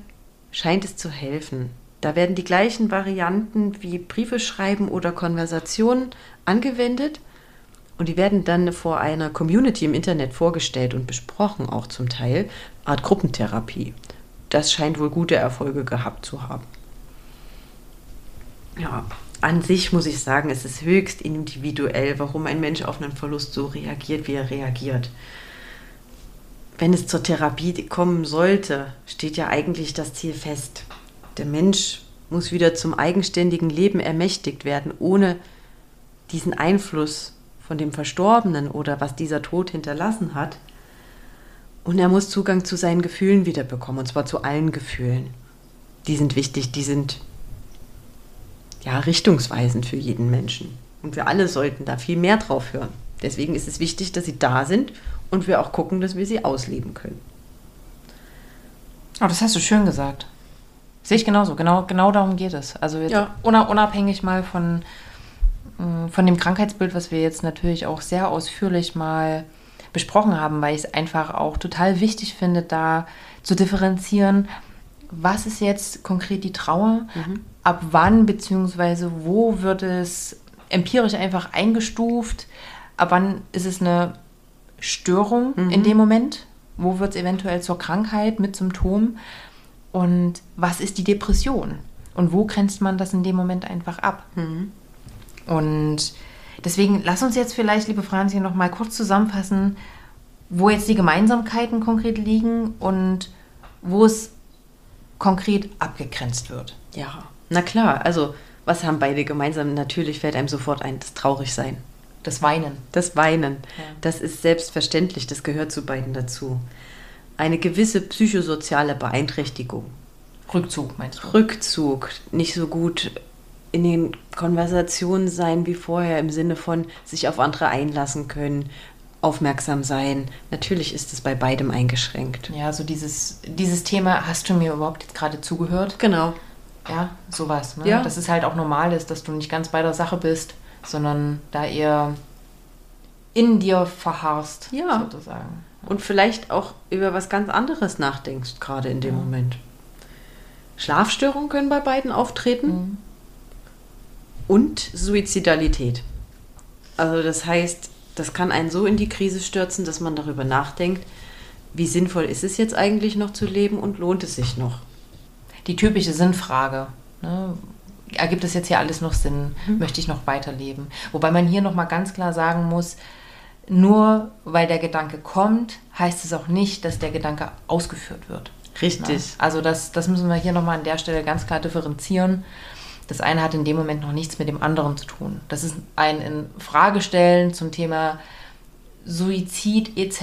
scheint es zu helfen. Da werden die gleichen Varianten wie Briefe schreiben oder Konversationen angewendet. Und die werden dann vor einer Community im Internet vorgestellt und besprochen, auch zum Teil. Art Gruppentherapie. Das scheint wohl gute Erfolge gehabt zu haben. Ja, an sich muss ich sagen, es ist höchst individuell, warum ein Mensch auf einen Verlust so reagiert, wie er reagiert. Wenn es zur Therapie kommen sollte, steht ja eigentlich das Ziel fest. Der Mensch muss wieder zum eigenständigen Leben ermächtigt werden, ohne diesen Einfluss von dem Verstorbenen oder was dieser Tod hinterlassen hat. Und er muss Zugang zu seinen Gefühlen wiederbekommen, und zwar zu allen Gefühlen. Die sind wichtig, die sind ja, richtungsweisend für jeden Menschen. Und wir alle sollten da viel mehr drauf hören. Deswegen ist es wichtig, dass sie da sind und wir auch gucken, dass wir sie ausleben können. Oh, das hast du schön gesagt. Sehe ich genauso. Genau, genau darum geht es. Also jetzt ja. unabhängig mal von, mm, von dem Krankheitsbild, was wir jetzt natürlich auch sehr ausführlich mal besprochen haben, weil ich es einfach auch total wichtig finde, da zu differenzieren, was ist jetzt konkret die Trauer, mhm ab wann bzw. wo wird es empirisch einfach eingestuft, ab wann ist es eine Störung mhm. in dem Moment, wo wird es eventuell zur Krankheit mit Symptomen und was ist die Depression und wo grenzt man das in dem Moment einfach ab. Mhm. Und deswegen lass uns jetzt vielleicht, liebe Franzi, noch mal kurz zusammenfassen, wo jetzt die Gemeinsamkeiten konkret liegen und wo es konkret abgegrenzt wird. Ja. Na klar, also was haben beide gemeinsam? Natürlich fällt einem sofort ein, das Traurigsein. Das Weinen. Das Weinen. Ja. Das ist selbstverständlich, das gehört zu beiden dazu. Eine gewisse psychosoziale Beeinträchtigung. Rückzug, meinst du? Rückzug. Nicht so gut in den Konversationen sein wie vorher im Sinne von sich auf andere einlassen können, aufmerksam sein. Natürlich ist es bei beidem eingeschränkt. Ja, so dieses, dieses Thema, hast du mir überhaupt jetzt gerade zugehört? Genau. Ja, sowas. Ne? Ja. Dass es halt auch normal ist, dass du nicht ganz bei der Sache bist, sondern da eher in dir verharrst, ja. sozusagen. Und vielleicht auch über was ganz anderes nachdenkst, gerade in dem ja. Moment. Schlafstörungen können bei beiden auftreten. Mhm. Und Suizidalität. Also das heißt, das kann einen so in die Krise stürzen, dass man darüber nachdenkt, wie sinnvoll ist es jetzt eigentlich noch zu leben und lohnt es sich noch? Die typische Sinnfrage. Ne? Ergibt es jetzt hier alles noch Sinn? Mhm. Möchte ich noch weiterleben? Wobei man hier nochmal ganz klar sagen muss, nur weil der Gedanke kommt, heißt es auch nicht, dass der Gedanke ausgeführt wird. Richtig. Ne? Also das, das müssen wir hier nochmal an der Stelle ganz klar differenzieren. Das eine hat in dem Moment noch nichts mit dem anderen zu tun. Das ist ein in Frage stellen zum Thema Suizid etc.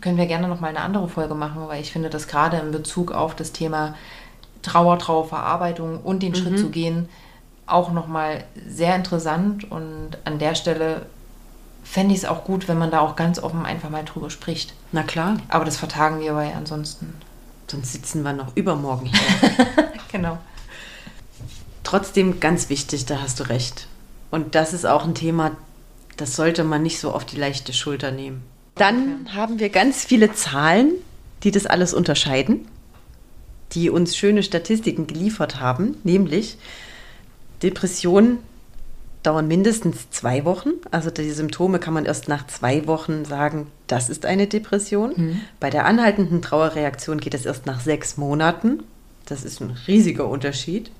können wir gerne nochmal eine andere Folge machen, weil ich finde, dass gerade in Bezug auf das Thema Trauer, Trauerverarbeitung und den mhm. Schritt zu gehen, auch nochmal sehr interessant. Und an der Stelle fände ich es auch gut, wenn man da auch ganz offen einfach mal drüber spricht. Na klar. Aber das vertagen wir weil ansonsten. Sonst sitzen wir noch übermorgen hier. genau. Trotzdem ganz wichtig, da hast du recht. Und das ist auch ein Thema, das sollte man nicht so auf die leichte Schulter nehmen. Dann okay. haben wir ganz viele Zahlen, die das alles unterscheiden die uns schöne Statistiken geliefert haben, nämlich Depressionen dauern mindestens zwei Wochen. Also die Symptome kann man erst nach zwei Wochen sagen, das ist eine Depression. Mhm. Bei der anhaltenden Trauerreaktion geht es erst nach sechs Monaten. Das ist ein riesiger Unterschied.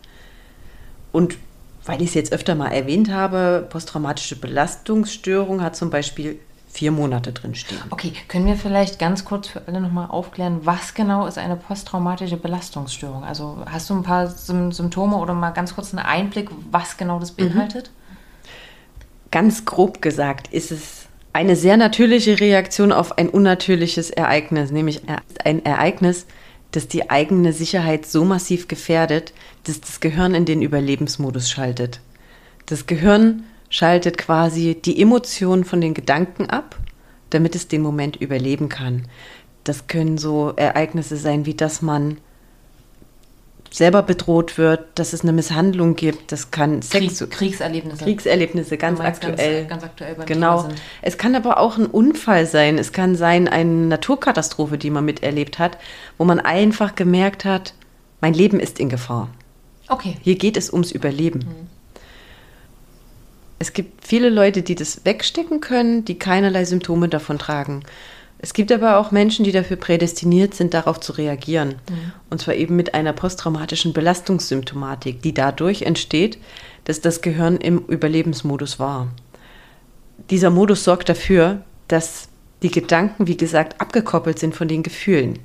Und weil ich es jetzt öfter mal erwähnt habe, posttraumatische Belastungsstörung hat zum Beispiel vier Monate drinstehen. Okay, können wir vielleicht ganz kurz für alle nochmal aufklären, was genau ist eine posttraumatische Belastungsstörung? Also hast du ein paar Symptome oder mal ganz kurz einen Einblick, was genau das beinhaltet? Ganz grob gesagt ist es eine sehr natürliche Reaktion auf ein unnatürliches Ereignis, nämlich ein Ereignis, das die eigene Sicherheit so massiv gefährdet, dass das Gehirn in den Überlebensmodus schaltet. Das Gehirn schaltet quasi die Emotionen von den Gedanken ab, damit es den Moment überleben kann. Das können so Ereignisse sein, wie dass man selber bedroht wird, dass es eine Misshandlung gibt, das kann Sex Krieg, Kriegserlebnisse. Kriegserlebnisse, ganz aktuell. Ganz, ganz aktuell genau. Es kann aber auch ein Unfall sein. Es kann sein eine Naturkatastrophe, die man miterlebt hat, wo man einfach gemerkt hat, mein Leben ist in Gefahr. Okay. Hier geht es ums Überleben. Mhm. Es gibt viele Leute, die das wegstecken können, die keinerlei Symptome davon tragen. Es gibt aber auch Menschen, die dafür prädestiniert sind, darauf zu reagieren. Mhm. Und zwar eben mit einer posttraumatischen Belastungssymptomatik, die dadurch entsteht, dass das Gehirn im Überlebensmodus war. Dieser Modus sorgt dafür, dass die Gedanken, wie gesagt, abgekoppelt sind von den Gefühlen.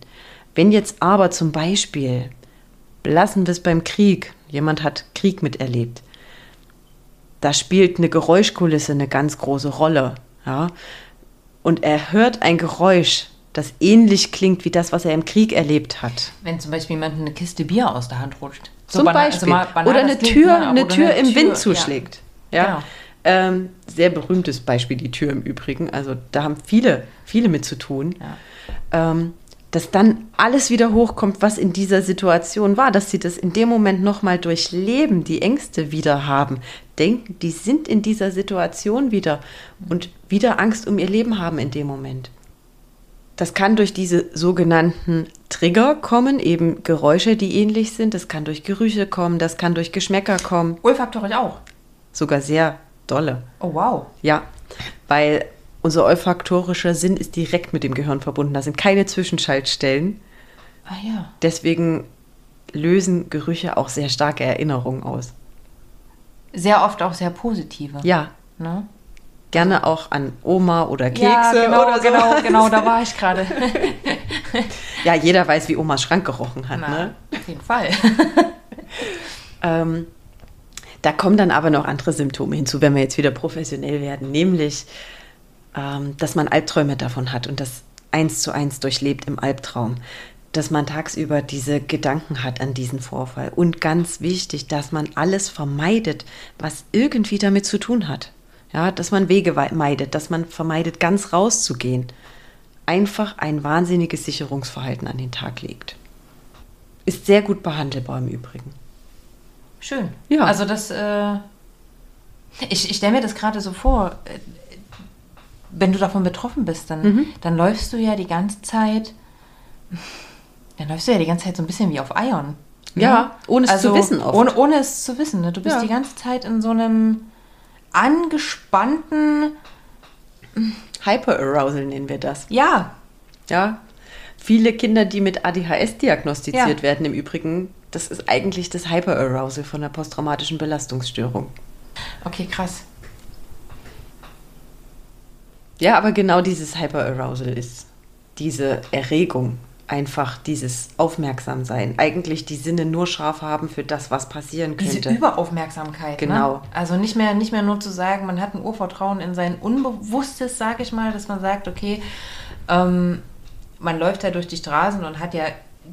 Wenn jetzt aber zum Beispiel, lassen wir es beim Krieg, jemand hat Krieg miterlebt, da spielt eine Geräuschkulisse eine ganz große Rolle. Ja? und er hört ein Geräusch, das ähnlich klingt wie das, was er im Krieg erlebt hat. Wenn zum Beispiel jemand eine Kiste Bier aus der Hand rutscht. So zum Beispiel. Also banal, oder eine Tür, nah, eine Tür eine im Tür, Wind zuschlägt. Ja. ja? Genau. Ähm, sehr berühmtes Beispiel, die Tür im Übrigen. Also da haben viele, viele mit zu tun. Ja. Ähm, dass dann alles wieder hochkommt, was in dieser Situation war, dass sie das in dem Moment nochmal durchleben, die Ängste wieder haben, denken, die sind in dieser Situation wieder und wieder Angst um ihr Leben haben in dem Moment. Das kann durch diese sogenannten Trigger kommen, eben Geräusche, die ähnlich sind. Das kann durch Gerüche kommen, das kann durch Geschmäcker kommen. Olfaktorisch auch. Sogar sehr dolle. Oh wow. Ja, weil unser olfaktorischer Sinn ist direkt mit dem Gehirn verbunden. Da sind keine Zwischenschaltstellen. Ah ja. Deswegen lösen Gerüche auch sehr starke Erinnerungen aus. Sehr oft auch sehr positive. Ja. Ne? Gerne auch an Oma oder Kekse ja, genau, oder so. Genau, genau, da war ich gerade. ja, jeder weiß, wie Omas Schrank gerochen hat. Na, ne? Auf jeden Fall. ähm, da kommen dann aber noch andere Symptome hinzu, wenn wir jetzt wieder professionell werden, nämlich dass man Albträume davon hat und das eins zu eins durchlebt im Albtraum. Dass man tagsüber diese Gedanken hat an diesen Vorfall. Und ganz wichtig, dass man alles vermeidet, was irgendwie damit zu tun hat. Ja, dass man Wege meidet, dass man vermeidet, ganz rauszugehen. Einfach ein wahnsinniges Sicherungsverhalten an den Tag legt. Ist sehr gut behandelbar im Übrigen. Schön. Ja. Also das, äh, ich, ich stelle mir das gerade so vor, wenn du davon betroffen bist, dann, mhm. dann läufst du ja die ganze Zeit, dann läufst du ja die ganze Zeit so ein bisschen wie auf Eiern. Ne? Ja, ohne es also, zu wissen oft. Ohne, ohne es zu wissen. Ne? Du bist ja. die ganze Zeit in so einem angespannten Hyperarousal nennen wir das. Ja. Ja. Viele Kinder, die mit ADHS diagnostiziert ja. werden, im Übrigen, das ist eigentlich das Hyperarousal von der posttraumatischen Belastungsstörung. Okay, krass. Ja, aber genau dieses Hyperarousal ist diese Erregung, einfach dieses Aufmerksamsein, eigentlich die Sinne nur scharf haben für das, was passieren könnte. Diese Überaufmerksamkeit. Ne? Genau. Ne? Also nicht mehr, nicht mehr nur zu sagen, man hat ein Urvertrauen in sein Unbewusstes, sage ich mal, dass man sagt, okay, ähm, man läuft ja durch die Straßen und hat ja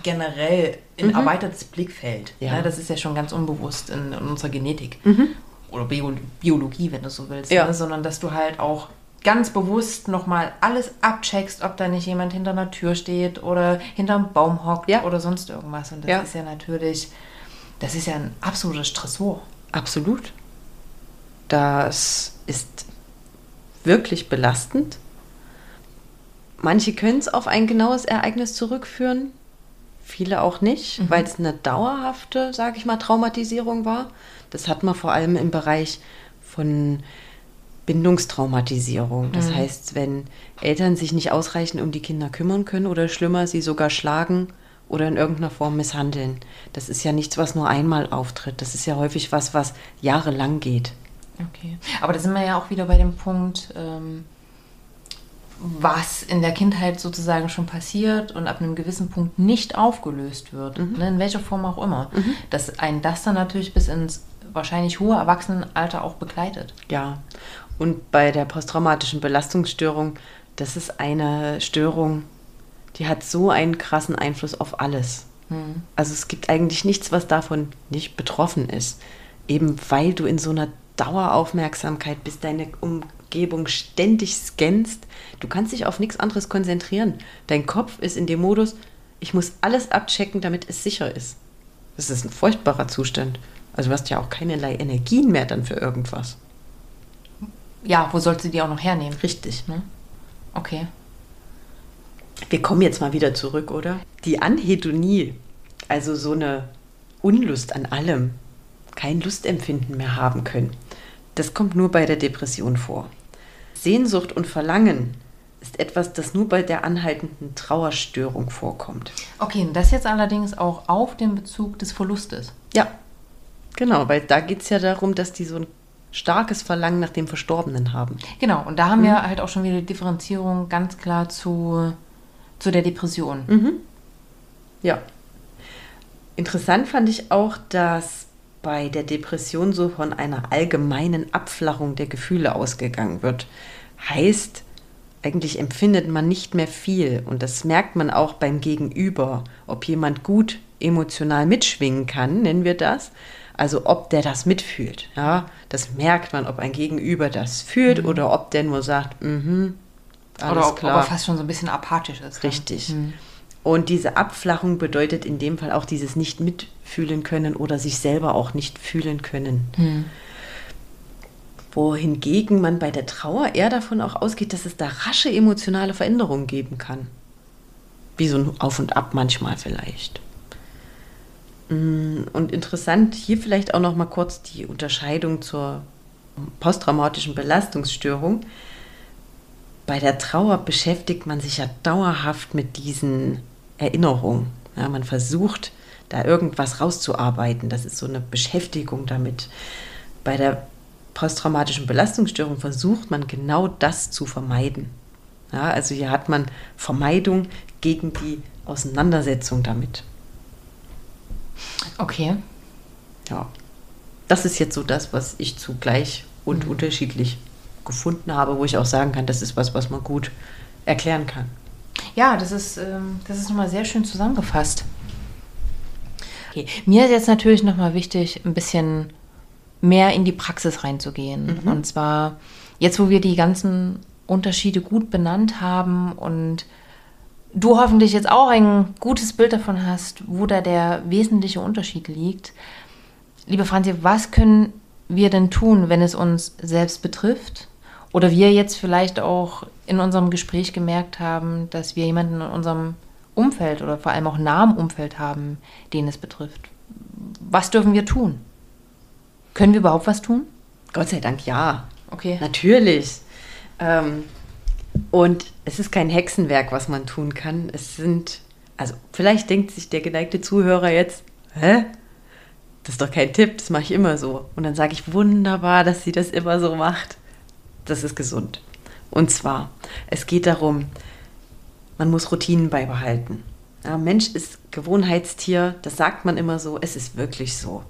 generell ein mhm. erweitertes Blickfeld. Ja. Ne? Das ist ja schon ganz unbewusst in, in unserer Genetik. Mhm. Oder Bio Biologie, wenn du so willst. Ja. Ne? Sondern dass du halt auch ganz bewusst nochmal alles abcheckst, ob da nicht jemand hinter einer Tür steht oder hinterm Baum hockt ja. oder sonst irgendwas. Und das ja. ist ja natürlich, das ist ja ein absoluter Stressor. Absolut. Das ist wirklich belastend. Manche können es auf ein genaues Ereignis zurückführen, viele auch nicht, mhm. weil es eine dauerhafte, sage ich mal, Traumatisierung war. Das hat man vor allem im Bereich von Bindungstraumatisierung. Das mhm. heißt, wenn Eltern sich nicht ausreichend um die Kinder kümmern können oder schlimmer, sie sogar schlagen oder in irgendeiner Form misshandeln. Das ist ja nichts, was nur einmal auftritt. Das ist ja häufig was, was jahrelang geht. Okay. Aber da sind wir ja auch wieder bei dem Punkt, ähm, was in der Kindheit sozusagen schon passiert und ab einem gewissen Punkt nicht aufgelöst wird, mhm. ne, in welcher Form auch immer, mhm. dass einen das dann natürlich bis ins wahrscheinlich hohe Erwachsenenalter auch begleitet. Ja, und bei der posttraumatischen Belastungsstörung, das ist eine Störung, die hat so einen krassen Einfluss auf alles. Mhm. Also es gibt eigentlich nichts, was davon nicht betroffen ist. Eben weil du in so einer Daueraufmerksamkeit bist, deine Umgebung ständig scannst. Du kannst dich auf nichts anderes konzentrieren. Dein Kopf ist in dem Modus, ich muss alles abchecken, damit es sicher ist. Das ist ein furchtbarer Zustand. Also du hast ja auch keinerlei Energien mehr dann für irgendwas. Ja, wo sollst du die auch noch hernehmen? Richtig. Ne? Okay. Wir kommen jetzt mal wieder zurück, oder? Die Anhedonie, also so eine Unlust an allem, kein Lustempfinden mehr haben können, das kommt nur bei der Depression vor. Sehnsucht und Verlangen ist etwas, das nur bei der anhaltenden Trauerstörung vorkommt. Okay, das jetzt allerdings auch auf den Bezug des Verlustes. Ja, genau, weil da geht es ja darum, dass die so ein starkes Verlangen nach dem Verstorbenen haben. Genau, und da haben mhm. wir halt auch schon wieder die Differenzierung ganz klar zu, zu der Depression. Mhm. Ja. Interessant fand ich auch, dass bei der Depression so von einer allgemeinen Abflachung der Gefühle ausgegangen wird. Heißt, eigentlich empfindet man nicht mehr viel und das merkt man auch beim Gegenüber, ob jemand gut emotional mitschwingen kann, nennen wir das, also ob der das mitfühlt. Ja, das merkt man, ob ein Gegenüber das fühlt mhm. oder ob der nur sagt, mhm, alles oder ob, klar. Ob er fast schon so ein bisschen apathisch ist. Richtig. Mhm. Und diese Abflachung bedeutet in dem Fall auch dieses nicht mitfühlen können oder sich selber auch nicht fühlen können. Mhm. Wohingegen man bei der Trauer eher davon auch ausgeht, dass es da rasche emotionale Veränderungen geben kann. Wie so ein Auf und Ab manchmal vielleicht. Mm, und interessant hier vielleicht auch noch mal kurz die Unterscheidung zur posttraumatischen Belastungsstörung. Bei der Trauer beschäftigt man sich ja dauerhaft mit diesen Erinnerungen. Ja, man versucht, da irgendwas rauszuarbeiten. Das ist so eine Beschäftigung damit. Bei der posttraumatischen Belastungsstörung versucht man genau das zu vermeiden. Ja, also hier hat man Vermeidung gegen die Auseinandersetzung damit. Okay. Ja. Das ist jetzt so das, was ich zugleich und mhm. unterschiedlich gefunden habe, wo ich auch sagen kann, das ist was, was man gut erklären kann. Ja, das ist, ähm, das ist nochmal sehr schön zusammengefasst. Okay. Mir ist jetzt natürlich nochmal wichtig, ein bisschen mehr in die Praxis reinzugehen. Mhm. Und zwar jetzt, wo wir die ganzen Unterschiede gut benannt haben und du hoffentlich jetzt auch ein gutes Bild davon hast, wo da der wesentliche Unterschied liegt. Liebe Franzi, was können wir denn tun, wenn es uns selbst betrifft? Oder wir jetzt vielleicht auch in unserem Gespräch gemerkt haben, dass wir jemanden in unserem Umfeld oder vor allem auch nahem Umfeld haben, den es betrifft. Was dürfen wir tun? Können wir überhaupt was tun? Gott sei Dank ja. Okay. Natürlich. Ähm, und es ist kein Hexenwerk, was man tun kann. Es sind, also vielleicht denkt sich der geneigte Zuhörer jetzt, hä? Das ist doch kein Tipp, das mache ich immer so. Und dann sage ich, wunderbar, dass sie das immer so macht. Das ist gesund. Und zwar, es geht darum, man muss Routinen beibehalten. Ja, Mensch ist Gewohnheitstier, das sagt man immer so, es ist wirklich so.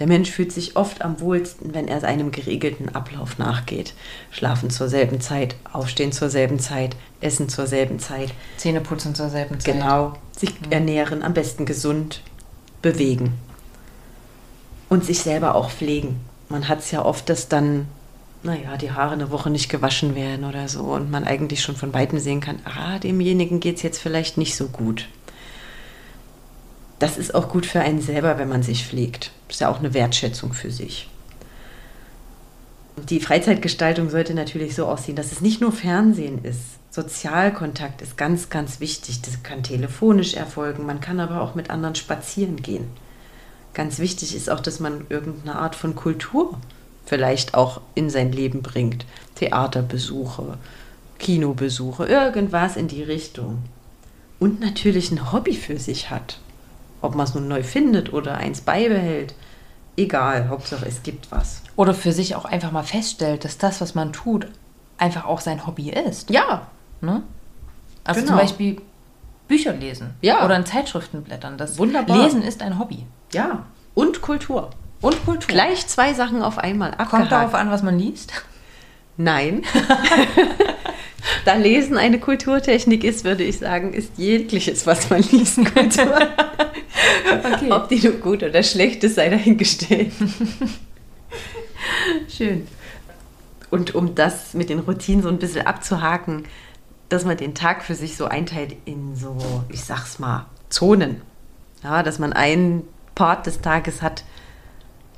Der Mensch fühlt sich oft am wohlsten, wenn er seinem geregelten Ablauf nachgeht. Schlafen zur selben Zeit, aufstehen zur selben Zeit, essen zur selben Zeit. Zähne putzen zur selben Zeit. Genau. Sich mhm. ernähren, am besten gesund, bewegen. Und sich selber auch pflegen. Man hat es ja oft, dass dann, naja, die Haare eine Woche nicht gewaschen werden oder so und man eigentlich schon von weitem sehen kann, ah, demjenigen geht es jetzt vielleicht nicht so gut das ist auch gut für einen selber, wenn man sich pflegt. Ist ja auch eine Wertschätzung für sich. Die Freizeitgestaltung sollte natürlich so aussehen, dass es nicht nur Fernsehen ist. Sozialkontakt ist ganz, ganz wichtig. Das kann telefonisch erfolgen, man kann aber auch mit anderen spazieren gehen. Ganz wichtig ist auch, dass man irgendeine Art von Kultur vielleicht auch in sein Leben bringt. Theaterbesuche, Kinobesuche, irgendwas in die Richtung. und natürlich ein Hobby für sich hat. Ob man es nun neu findet oder eins beibehält, egal, Hauptsache es gibt was. Oder für sich auch einfach mal feststellt, dass das, was man tut, einfach auch sein Hobby ist. Ja. Ne? Also Genau. zum Beispiel Bücher lesen Ja. oder in Zeitschriften blättern. Das Wunderbar. Lesen ist ein Hobby. Ja. Und Kultur. Und Kultur. Gleich zwei Sachen auf einmal. Kommt Abgehakt. darauf an, was man liest. Nein. da Lesen eine Kulturtechnik ist, würde ich sagen, ist jegliches, was man liest, Kultur. Okay. Ob die nun gut oder schlecht ist, sei dahingestellt. Schön. Und um das mit den Routinen so ein bisschen abzuhaken, dass man den Tag für sich so einteilt in so, ich sag's mal, Zonen. Ja, dass man einen Part des Tages hat,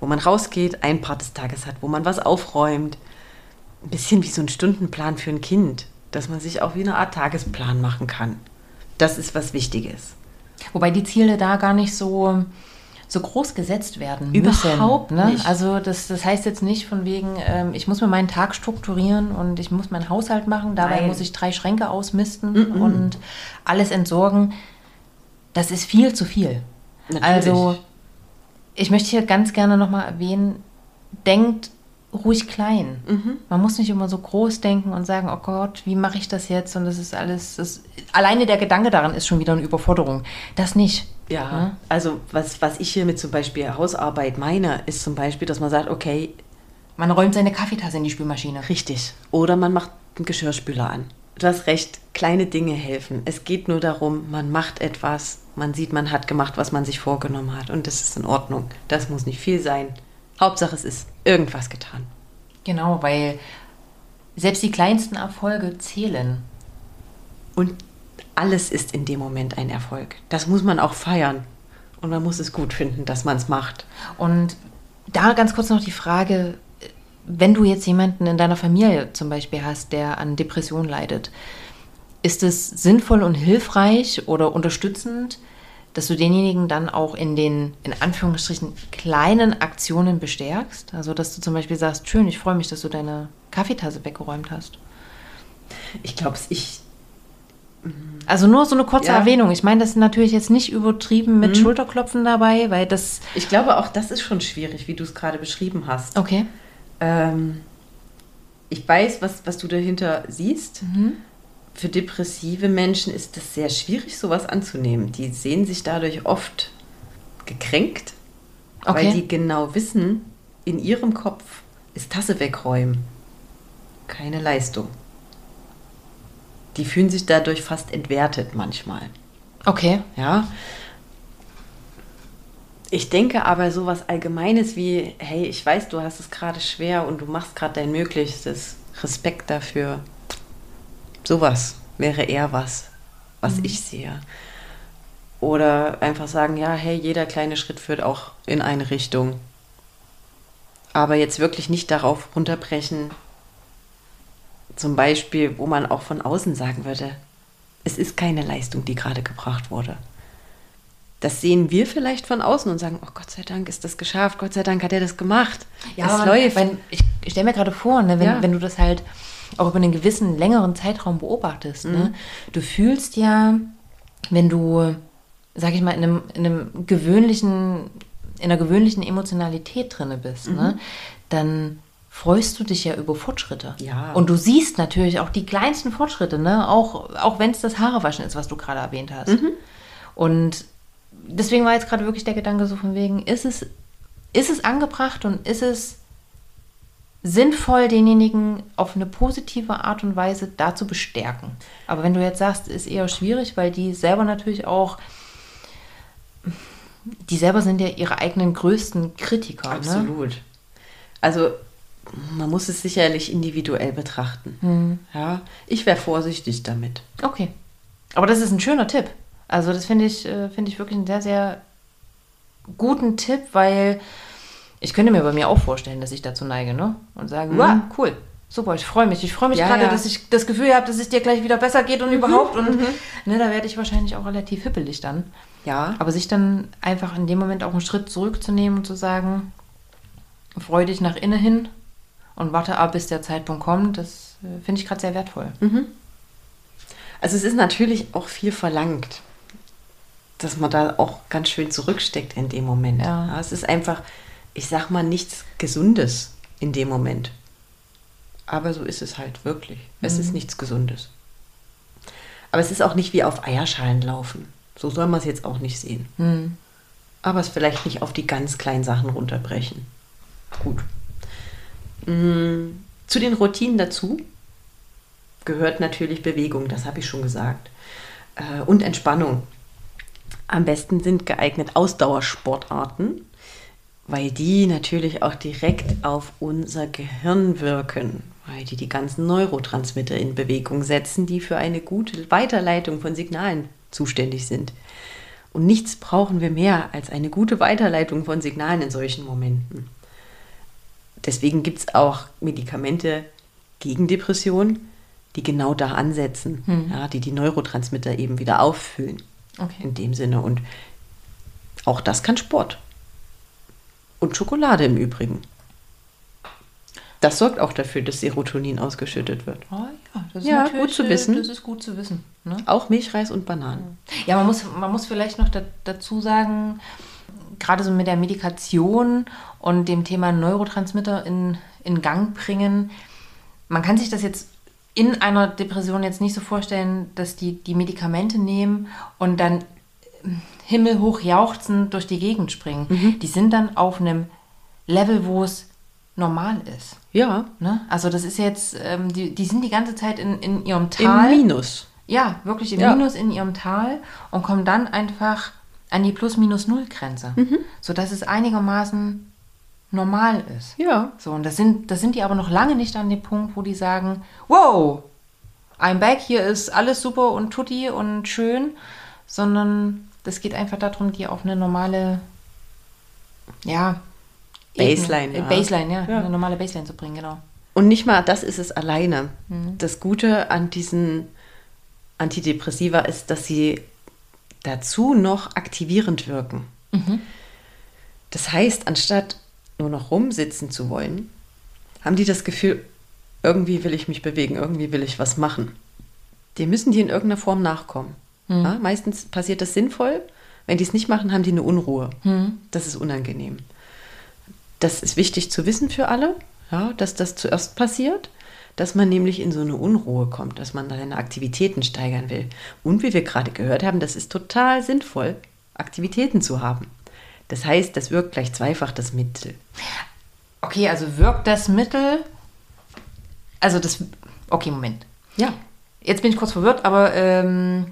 wo man rausgeht, einen Part des Tages hat, wo man was aufräumt. Ein bisschen wie so ein Stundenplan für ein Kind, dass man sich auch wie eine Art Tagesplan machen kann. Das ist was Wichtiges. Wobei die Ziele da gar nicht so, so groß gesetzt werden müssen. Überhaupt ne? nicht. Also das, das heißt jetzt nicht von wegen, ähm, ich muss mir meinen Tag strukturieren und ich muss meinen Haushalt machen, dabei Nein. muss ich drei Schränke ausmisten Mm-mm. und alles entsorgen. Das ist viel zu viel. Natürlich. Also ich möchte hier ganz gerne nochmal erwähnen, denkt ruhig klein. Mhm. Man muss nicht immer so groß denken und sagen, oh Gott, wie mache ich das jetzt? Und das ist alles, das, alleine der Gedanke daran ist schon wieder eine Überforderung. Das nicht. Ja, Ne? also was, was ich hier mit zum Beispiel Hausarbeit meine, ist zum Beispiel, dass man sagt, okay, Man räumt seine Kaffeetasse in die Spülmaschine. Richtig. Oder man macht einen Geschirrspüler an. Du hast recht, kleine Dinge helfen. Es geht nur darum, man macht etwas, man sieht, man hat gemacht, was man sich vorgenommen hat. Und das ist in Ordnung. Das muss nicht viel sein. Hauptsache, es ist irgendwas getan. Genau, weil selbst die kleinsten Erfolge zählen. Und alles ist in dem Moment ein Erfolg. Das muss man auch feiern. Und man muss es gut finden, dass man es macht. Und da ganz kurz noch die Frage, wenn du jetzt jemanden in deiner Familie zum Beispiel hast, der an Depressionen leidet, ist es sinnvoll und hilfreich oder unterstützend, dass du denjenigen dann auch in den, in Anführungsstrichen, kleinen Aktionen bestärkst? Also, dass du zum Beispiel sagst, schön, ich freue mich, dass du deine Kaffeetasse weggeräumt hast. Ich glaube, ich. Also nur so eine kurze Ja. Erwähnung. Ich meine, das ist natürlich jetzt nicht übertrieben mit Mhm. Schulterklopfen dabei, weil das. Ich glaube, auch das ist schon schwierig, wie du es gerade beschrieben hast. Okay. Ähm, ich weiß, was, was du dahinter siehst. Mhm. Für depressive Menschen ist es sehr schwierig, sowas anzunehmen. Die sehen sich dadurch oft gekränkt, Okay. weil die genau wissen, in ihrem Kopf ist Tasse wegräumen keine Leistung. Die fühlen sich dadurch fast entwertet manchmal. Okay. Ja. Ich denke aber sowas Allgemeines wie, hey, ich weiß, du hast es gerade schwer und du machst gerade dein Möglichstes. Respekt dafür. Sowas wäre eher was, was ich sehe. Oder einfach sagen, ja, hey, jeder kleine Schritt führt auch in eine Richtung. Aber jetzt wirklich nicht darauf runterbrechen, zum Beispiel, wo man auch von außen sagen würde, es ist keine Leistung, die gerade gebracht wurde. Das sehen wir vielleicht von außen und sagen, oh Gott sei Dank ist das geschafft, Gott sei Dank hat er das gemacht. Ja, es aber läuft. Wenn, ich ich stelle mir gerade vor, ne, wenn, Ja. wenn du das halt auch über einen gewissen längeren Zeitraum beobachtest, Mhm. ne, du fühlst ja, wenn du, sag ich mal, in einem, in einem gewöhnlichen, in einer gewöhnlichen Emotionalität drinne bist, ne, dann freust du dich ja über Fortschritte. Ja. Und du siehst natürlich auch die kleinsten Fortschritte, ne? auch, auch wenn es das Haarewaschen ist, was du gerade erwähnt hast. Und deswegen war jetzt gerade wirklich der Gedanke so von wegen, ist es, ist es angebracht und ist es sinnvoll, denjenigen auf eine positive Art und Weise da zu bestärken? Aber wenn du jetzt sagst, ist eher schwierig, weil die selber natürlich auch, die selber sind ja ihre eigenen größten Kritiker. Ne? Absolut. Also man muss es sicherlich individuell betrachten. Hm. Ja, ich wäre vorsichtig damit. Okay. Aber das ist ein schöner Tipp. Also das finde ich, äh, finde ich wirklich einen sehr, sehr guten Tipp, weil ich könnte mir bei mir auch vorstellen, dass ich dazu neige, ne? Und sage, wow, cool, super, ich freue mich. Ich freue mich Ja, gerade, ja. dass ich das Gefühl habe, dass es dir gleich wieder besser geht und überhaupt. Und ne, da werde ich wahrscheinlich auch relativ hippelig dann. Ja, Aber sich dann einfach in dem Moment auch einen Schritt zurückzunehmen und zu sagen, freu dich nach innen hin und warte ab, bis der Zeitpunkt kommt, das äh, finde ich gerade sehr wertvoll. Also es ist natürlich auch viel verlangt, dass man da auch ganz schön zurücksteckt in dem Moment. Ja. Ja, es ist einfach, ich sag mal, nichts Gesundes in dem Moment. Aber so ist es halt wirklich. Es ist nichts Gesundes. Aber es ist auch nicht wie auf Eierschalen laufen. So soll man es jetzt auch nicht sehen. Hm. Aber es vielleicht nicht auf die ganz kleinen Sachen runterbrechen. Gut. Mm, Zu den Routinen dazu gehört natürlich Bewegung, das habe ich schon gesagt. Äh, Und Entspannung. Am besten sind geeignet Ausdauersportarten, weil die natürlich auch direkt auf unser Gehirn wirken, weil die die ganzen Neurotransmitter in Bewegung setzen, die für eine gute Weiterleitung von Signalen zuständig sind. Und nichts brauchen wir mehr als eine gute Weiterleitung von Signalen in solchen Momenten. Deswegen gibt es auch Medikamente gegen Depressionen, die genau da ansetzen, ja, die die Neurotransmitter eben wieder auffüllen. Okay. In dem Sinne. Und auch das kann Sport. Und Schokolade im Übrigen. Das sorgt auch dafür, dass Serotonin ausgeschüttet wird. Oh, ja, das Ja, natürlich, gut zu wissen. Das ist gut zu wissen. Ne? Auch Milchreis und Bananen. Ja, man muss, man muss vielleicht noch da, dazu sagen, gerade so mit der Medikation und dem Thema Neurotransmitter in, in Gang bringen, man kann sich das jetzt in einer Depression jetzt nicht so vorstellen, dass die die Medikamente nehmen und dann himmelhoch jauchzend durch die Gegend springen. Die sind dann auf einem Level, wo es normal ist. Ja, Ne? Also das ist jetzt, ähm, die, die sind die ganze Zeit in, in ihrem im Tal. Minus. Ja, wirklich im Ja. Minus in ihrem Tal und kommen dann einfach an die Plus-Minus-Null-Grenze, Mhm. sodass es einigermaßen normal ist. Ja. So, und das sind, das sind die aber noch lange nicht an dem Punkt, wo die sagen, wow, I'm back, hier ist alles super und tutti und schön, sondern das geht einfach darum, die auf eine normale, ja, Baseline, Ebene, ja. äh, Baseline, ja, Ja. eine normale Baseline zu bringen, genau. Und nicht mal das ist es alleine. Das Gute an diesen Antidepressiva ist, dass sie dazu noch aktivierend wirken. Das heißt, anstatt nur noch rumsitzen zu wollen, haben die das Gefühl, irgendwie will ich mich bewegen, irgendwie will ich was machen. Dem müssen die in irgendeiner Form nachkommen. Ja, meistens passiert das sinnvoll. Wenn die es nicht machen, haben die eine Unruhe. Das ist unangenehm. Das ist wichtig zu wissen für alle, ja, dass das zuerst passiert, dass man nämlich in so eine Unruhe kommt, dass man seine Aktivitäten steigern will. Und wie wir gerade gehört haben, das ist total sinnvoll, Aktivitäten zu haben. Das heißt, das wirkt gleich zweifach das Mittel. Okay, also wirkt das Mittel, also das, okay, Moment. Ja. Jetzt bin ich kurz verwirrt, aber ähm,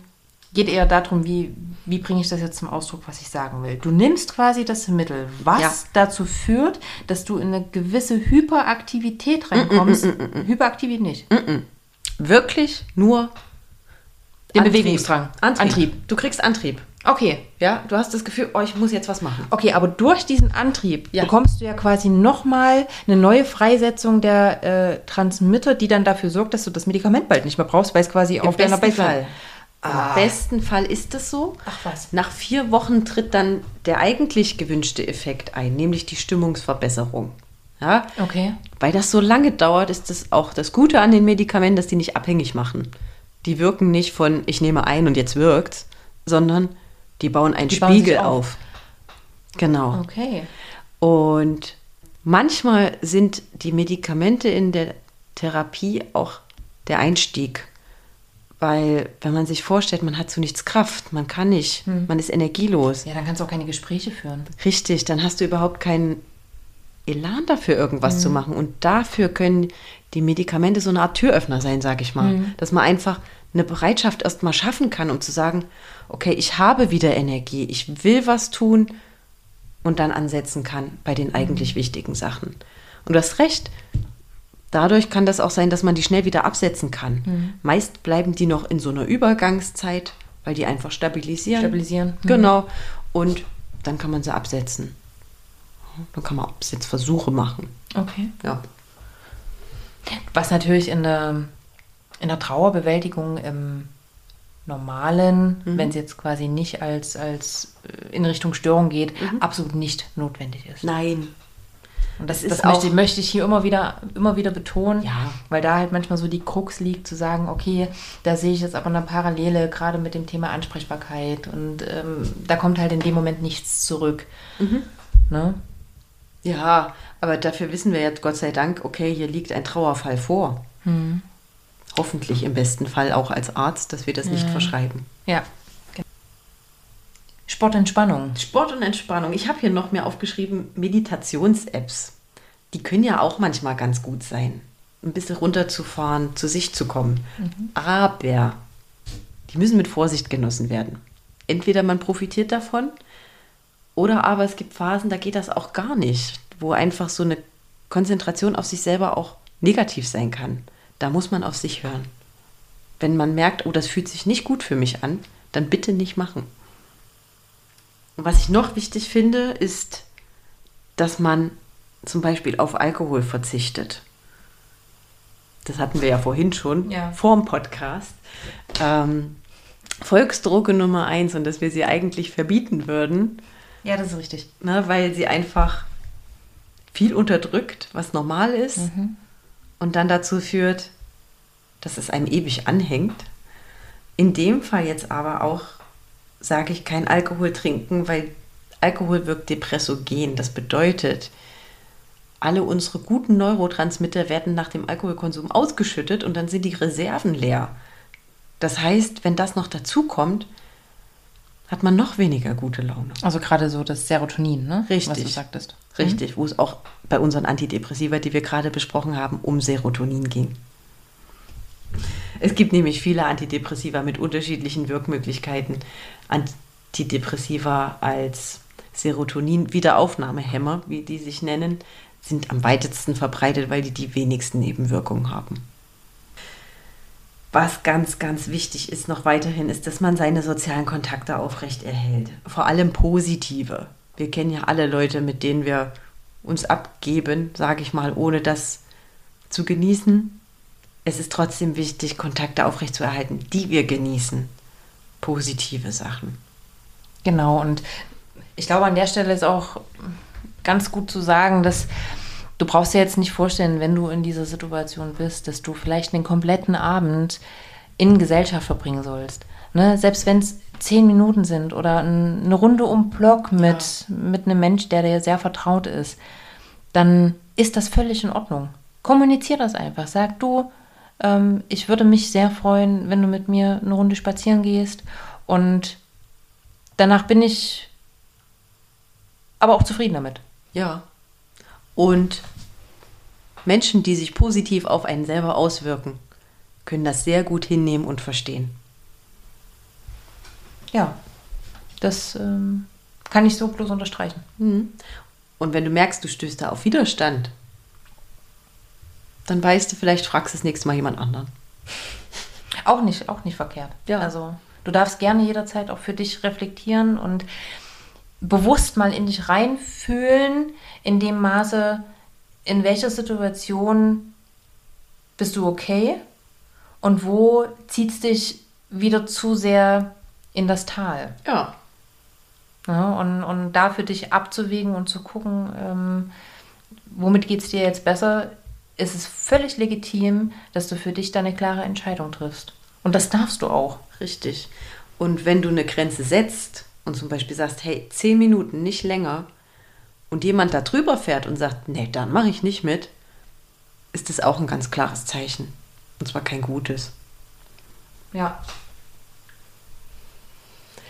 geht eher darum, wie, wie bringe ich das jetzt zum Ausdruck, was ich sagen will. Du nimmst quasi das Mittel, was Ja. dazu führt, dass du in eine gewisse Hyperaktivität reinkommst. Hyperaktivität nicht. Wirklich nur Den Antrieb. Bewegungsdrang. Antrieb. Antrieb. Du kriegst Antrieb. Okay. Ja, du hast das Gefühl, oh, ich muss jetzt was machen. Okay, aber durch diesen Antrieb Ja. bekommst du ja quasi nochmal eine neue Freisetzung der äh, Transmitter, die dann dafür sorgt, dass du das Medikament bald nicht mehr brauchst, weil es quasi auf deiner besten Fall. Im besten Fall ist es so. Ach was. Nach vier Wochen tritt dann der eigentlich gewünschte Effekt ein, nämlich die Stimmungsverbesserung. Ja? Okay. Weil das so lange dauert, ist das auch das Gute an den Medikamenten, dass die nicht abhängig machen. Die wirken nicht von ich nehme ein und jetzt wirkt's, sondern die bauen einen Die bauen Spiegel auf. auf. Genau. Okay. Und manchmal sind die Medikamente in der Therapie auch der Einstieg. Weil, wenn man sich vorstellt, man hat zu nichts Kraft, man kann nicht, man ist energielos. Ja, dann kannst du auch keine Gespräche führen. Richtig, dann hast du überhaupt keinen Elan dafür, irgendwas zu machen. Und dafür können die Medikamente so eine Art Türöffner sein, sag ich mal. Dass man einfach eine Bereitschaft erst mal schaffen kann, um zu sagen, okay, ich habe wieder Energie, ich will was tun und dann ansetzen kann bei den eigentlich wichtigen Sachen. Und du hast recht, dadurch kann das auch sein, dass man die schnell wieder absetzen kann. Meist bleiben die noch in so einer Übergangszeit, weil die einfach stabilisieren. Stabilisieren. Mhm. Genau. Und dann kann man sie absetzen. Dann kann man Absetzversuche machen. Okay. Ja. Was natürlich in der, in der Trauerbewältigung im Normalen, Mhm. wenn es jetzt quasi nicht als, als äh, in Richtung Störung geht, Mhm. absolut nicht notwendig ist. Nein. Und das, das möchte, auch- möchte ich hier immer wieder, immer wieder betonen, Ja. weil da halt manchmal so die Krux liegt, zu sagen, okay, da sehe ich jetzt aber eine Parallele, gerade mit dem Thema Ansprechbarkeit und ähm, da kommt halt in dem Moment nichts zurück. Ne? Ja, aber dafür wissen wir jetzt Gott sei Dank, okay, hier liegt ein Trauerfall vor. Hoffentlich im besten Fall auch als Arzt, dass wir das nicht verschreiben. Ja. Sportentspannung. Sport und Entspannung. Ich habe hier noch mehr aufgeschrieben, Meditations-Apps. Die können ja auch manchmal ganz gut sein. Ein bisschen runterzufahren, zu sich zu kommen. Aber die müssen mit Vorsicht genossen werden. Entweder man profitiert davon oder aber es gibt Phasen, da geht das auch gar nicht, wo einfach so eine Konzentration auf sich selber auch negativ sein kann. Da muss man auf sich hören. Wenn man merkt, oh, das fühlt sich nicht gut für mich an, dann bitte nicht machen. Und was ich noch wichtig finde, ist, dass man zum Beispiel auf Alkohol verzichtet. Das hatten wir ja vorhin schon, Ja. vor dem Podcast. Ähm, Volksdroge Nummer eins und dass wir sie eigentlich verbieten würden, Ja, das ist richtig. ne, weil sie einfach viel unterdrückt, was normal ist und dann dazu führt, dass es einem ewig anhängt. In dem Fall jetzt aber auch sage ich kein Alkohol trinken, weil Alkohol wirkt depressogen. Das bedeutet, alle unsere guten Neurotransmitter werden nach dem Alkoholkonsum ausgeschüttet und dann sind die Reserven leer. Das heißt, wenn das noch dazu kommt, hat man noch weniger gute Laune. Also gerade so das Serotonin, ne? Richtig. Was du sagtest. Richtig, wo es auch bei unseren Antidepressiva, die wir gerade besprochen haben, um Serotonin ging. Es gibt nämlich viele Antidepressiva mit unterschiedlichen Wirkmöglichkeiten. Antidepressiva als Serotonin-Wiederaufnahmehämmer, wie die sich nennen, sind am weitesten verbreitet, weil die die wenigsten Nebenwirkungen haben. Was ganz, ganz wichtig ist noch weiterhin, ist, dass man seine sozialen Kontakte aufrechterhält. Vor allem positive. Wir kennen ja alle Leute, mit denen wir uns abgeben, sage ich mal, ohne das zu genießen. Es ist trotzdem wichtig, Kontakte aufrechtzuerhalten, die wir genießen. Positive Sachen. Genau, und ich glaube, an der Stelle ist auch ganz gut zu sagen, dass du brauchst dir jetzt nicht vorstellen, wenn du in dieser Situation bist, dass du vielleicht einen kompletten Abend in Gesellschaft verbringen sollst. Ne? Selbst wenn es zehn Minuten sind oder ein, eine Runde um Block mit, mit einem Mensch, der dir sehr vertraut ist, dann ist das völlig in Ordnung. Kommunizier das einfach. Sag du, ähm, ich würde mich sehr freuen, wenn du mit mir eine Runde spazieren gehst und danach bin ich aber auch zufrieden damit. Ja. Und Menschen, die sich positiv auf einen selber auswirken, können das sehr gut hinnehmen und verstehen. Ja, das ähm, kann ich so bloß unterstreichen. Und wenn du merkst, du stößt da auf Widerstand, dann weißt du, vielleicht fragst du das nächste Mal jemand anderen. Auch nicht, auch nicht verkehrt. Ja. Also du darfst gerne jederzeit auch für dich reflektieren und bewusst mal in dich reinfühlen, in dem Maße, in welcher Situation bist du okay und wo zieht es dich wieder zu sehr in das Tal. Ja. Ja, und, und da für dich abzuwägen und zu gucken, ähm, womit geht es dir jetzt besser, ist es völlig legitim, dass du für dich da eine klare Entscheidung triffst. Und das darfst du auch. Richtig. Und wenn du eine Grenze setzt und zum Beispiel sagst, hey, zehn Minuten, nicht länger, und jemand da drüber fährt und sagt, nee, dann mache ich nicht mit, ist das auch ein ganz klares Zeichen. Und zwar kein gutes. Ja.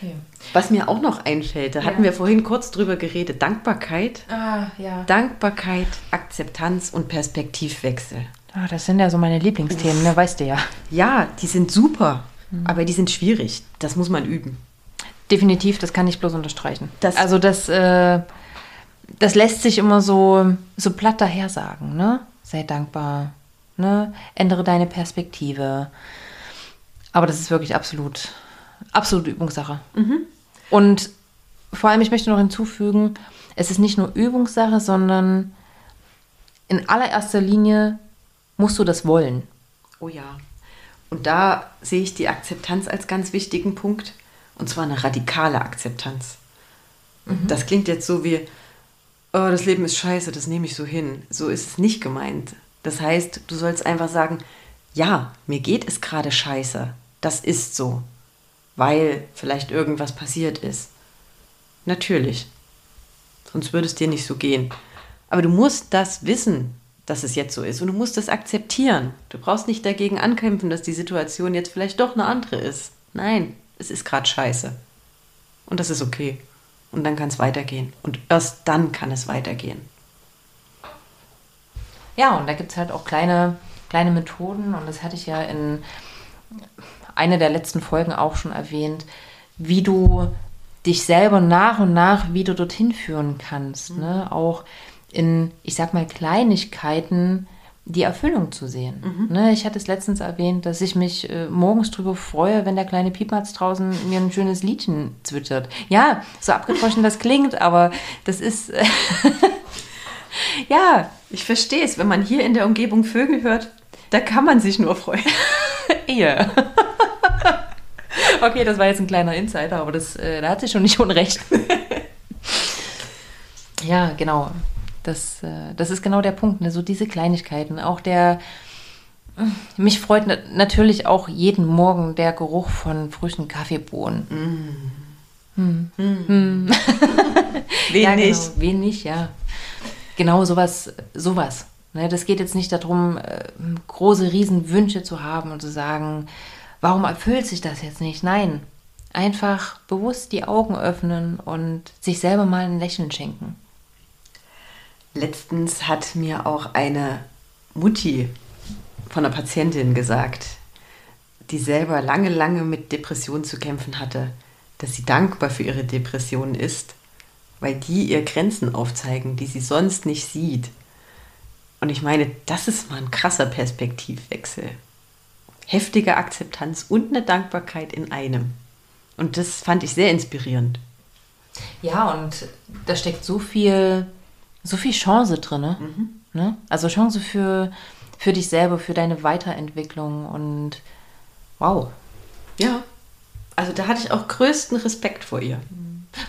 Okay. Was mir auch noch einfällt, da hatten Ja. wir vorhin kurz drüber geredet, Dankbarkeit. Ah, ja. Dankbarkeit, Akzeptanz und Perspektivwechsel. Ah, das sind ja so meine Lieblingsthemen, ne? weißt du ja. Ja, die sind super, aber die sind schwierig. Das muss man üben. Definitiv, das kann ich bloß unterstreichen. Das- also das, äh, das lässt sich immer so, so platt daher sagen, ne? Sei dankbar, ne? Ändere deine Perspektive. Aber das ist wirklich absolut, absolute Übungssache. Und vor allem, ich möchte noch hinzufügen, es ist nicht nur Übungssache, sondern in allererster Linie musst du das wollen. Oh ja. Und da sehe ich die Akzeptanz als ganz wichtigen Punkt. Und zwar eine radikale Akzeptanz. Das klingt jetzt so wie, oh, das Leben ist scheiße, das nehme ich so hin. So ist es nicht gemeint. Das heißt, du sollst einfach sagen, ja, mir geht es gerade scheiße. Das ist so. Weil vielleicht irgendwas passiert ist. Natürlich. Sonst würde es dir nicht so gehen. Aber du musst das wissen, dass es jetzt so ist. Und du musst das akzeptieren. Du brauchst nicht dagegen ankämpfen, dass die Situation jetzt vielleicht doch eine andere ist. Nein, es ist gerade scheiße. Und das ist okay. Und dann kann es weitergehen. Und erst dann kann es weitergehen. Ja, und da gibt es halt auch kleine, kleine Methoden. Und das hatte ich ja in einer der letzten Folgen auch schon erwähnt, wie du dich selber nach und nach wieder dorthin führen kannst. Mhm. Ne? Auch in, ich sag mal, Kleinigkeiten die Erfüllung zu sehen. Mhm. Ne, ich hatte es letztens erwähnt, dass ich mich äh, morgens drüber freue, wenn der kleine Piepmatz draußen mir ein schönes Liedchen zwitschert. Ja, so abgedroschen das klingt, aber das ist. ja. Ich verstehe es, wenn man hier in der Umgebung Vögel hört, da kann man sich nur freuen. Ehe. okay, das war jetzt ein kleiner Insider, aber das, äh, da hat sich schon nicht unrecht. ja, genau. Das, äh, das ist genau der Punkt, ne? so diese Kleinigkeiten. Auch der, mich freut natürlich auch jeden Morgen der Geruch von frischen Kaffeebohnen. Mm. Hm. Hm. Hm. Wen ja, nicht? Genau. Wen nicht, ja. Genau sowas, sowas. Ne? Das geht jetzt nicht darum, äh, große Riesenwünsche zu haben und zu sagen, warum erfüllt sich das jetzt nicht? Nein, einfach bewusst die Augen öffnen und sich selber mal ein Lächeln schenken. Letztens hat mir auch eine Mutti von einer Patientin gesagt, die selber lange, lange mit Depressionen zu kämpfen hatte, dass sie dankbar für ihre Depressionen ist, weil die ihr Grenzen aufzeigen, die sie sonst nicht sieht. Und ich meine, das ist mal ein krasser Perspektivwechsel. Heftige Akzeptanz und eine Dankbarkeit in einem. Und das fand ich sehr inspirierend. Ja, und da steckt so viel so viel Chance drin. Mhm. Ne? Also Chance für, für dich selber, für deine Weiterentwicklung und wow. Ja. Also da hatte ich auch größten Respekt vor ihr.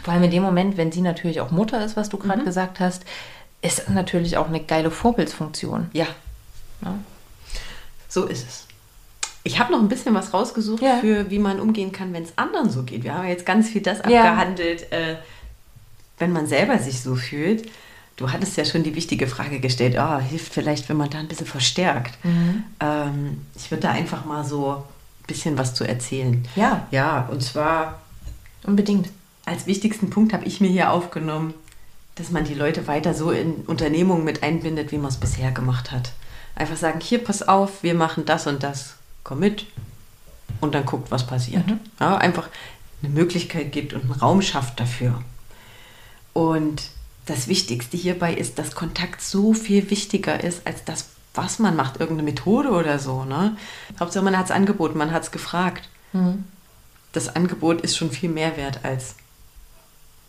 Vor allem in dem Moment, wenn sie natürlich auch Mutter ist, was du gerade mhm. gesagt hast, ist natürlich auch eine geile Vorbildsfunktion. Ja. ja. So ist es. Ich habe noch ein bisschen was rausgesucht ja. für, wie man umgehen kann, wenn es anderen so geht. Wir haben jetzt ganz viel das ja. abgehandelt, äh, wenn man selber sich so fühlt. Du hattest ja schon die wichtige Frage gestellt, oh, hilft vielleicht, wenn man da ein bisschen verstärkt. Mhm. Ähm, ich würde da einfach mal so ein bisschen was zu erzählen. Ja. Ja, und zwar unbedingt. Als wichtigsten Punkt habe ich mir hier aufgenommen, dass man die Leute weiter so in Unternehmungen mit einbindet, wie man es bisher gemacht hat. Einfach sagen, hier, pass auf, wir machen das und das, komm mit und dann guckt, was passiert. Mhm. Ja, einfach eine Möglichkeit gibt und einen Raum schafft dafür. Und das Wichtigste hierbei ist, dass Kontakt so viel wichtiger ist als das, was man macht, irgendeine Methode oder so. Ne? Hauptsache, man hat es angeboten, man hat es gefragt. Mhm. Das Angebot ist schon viel mehr wert als,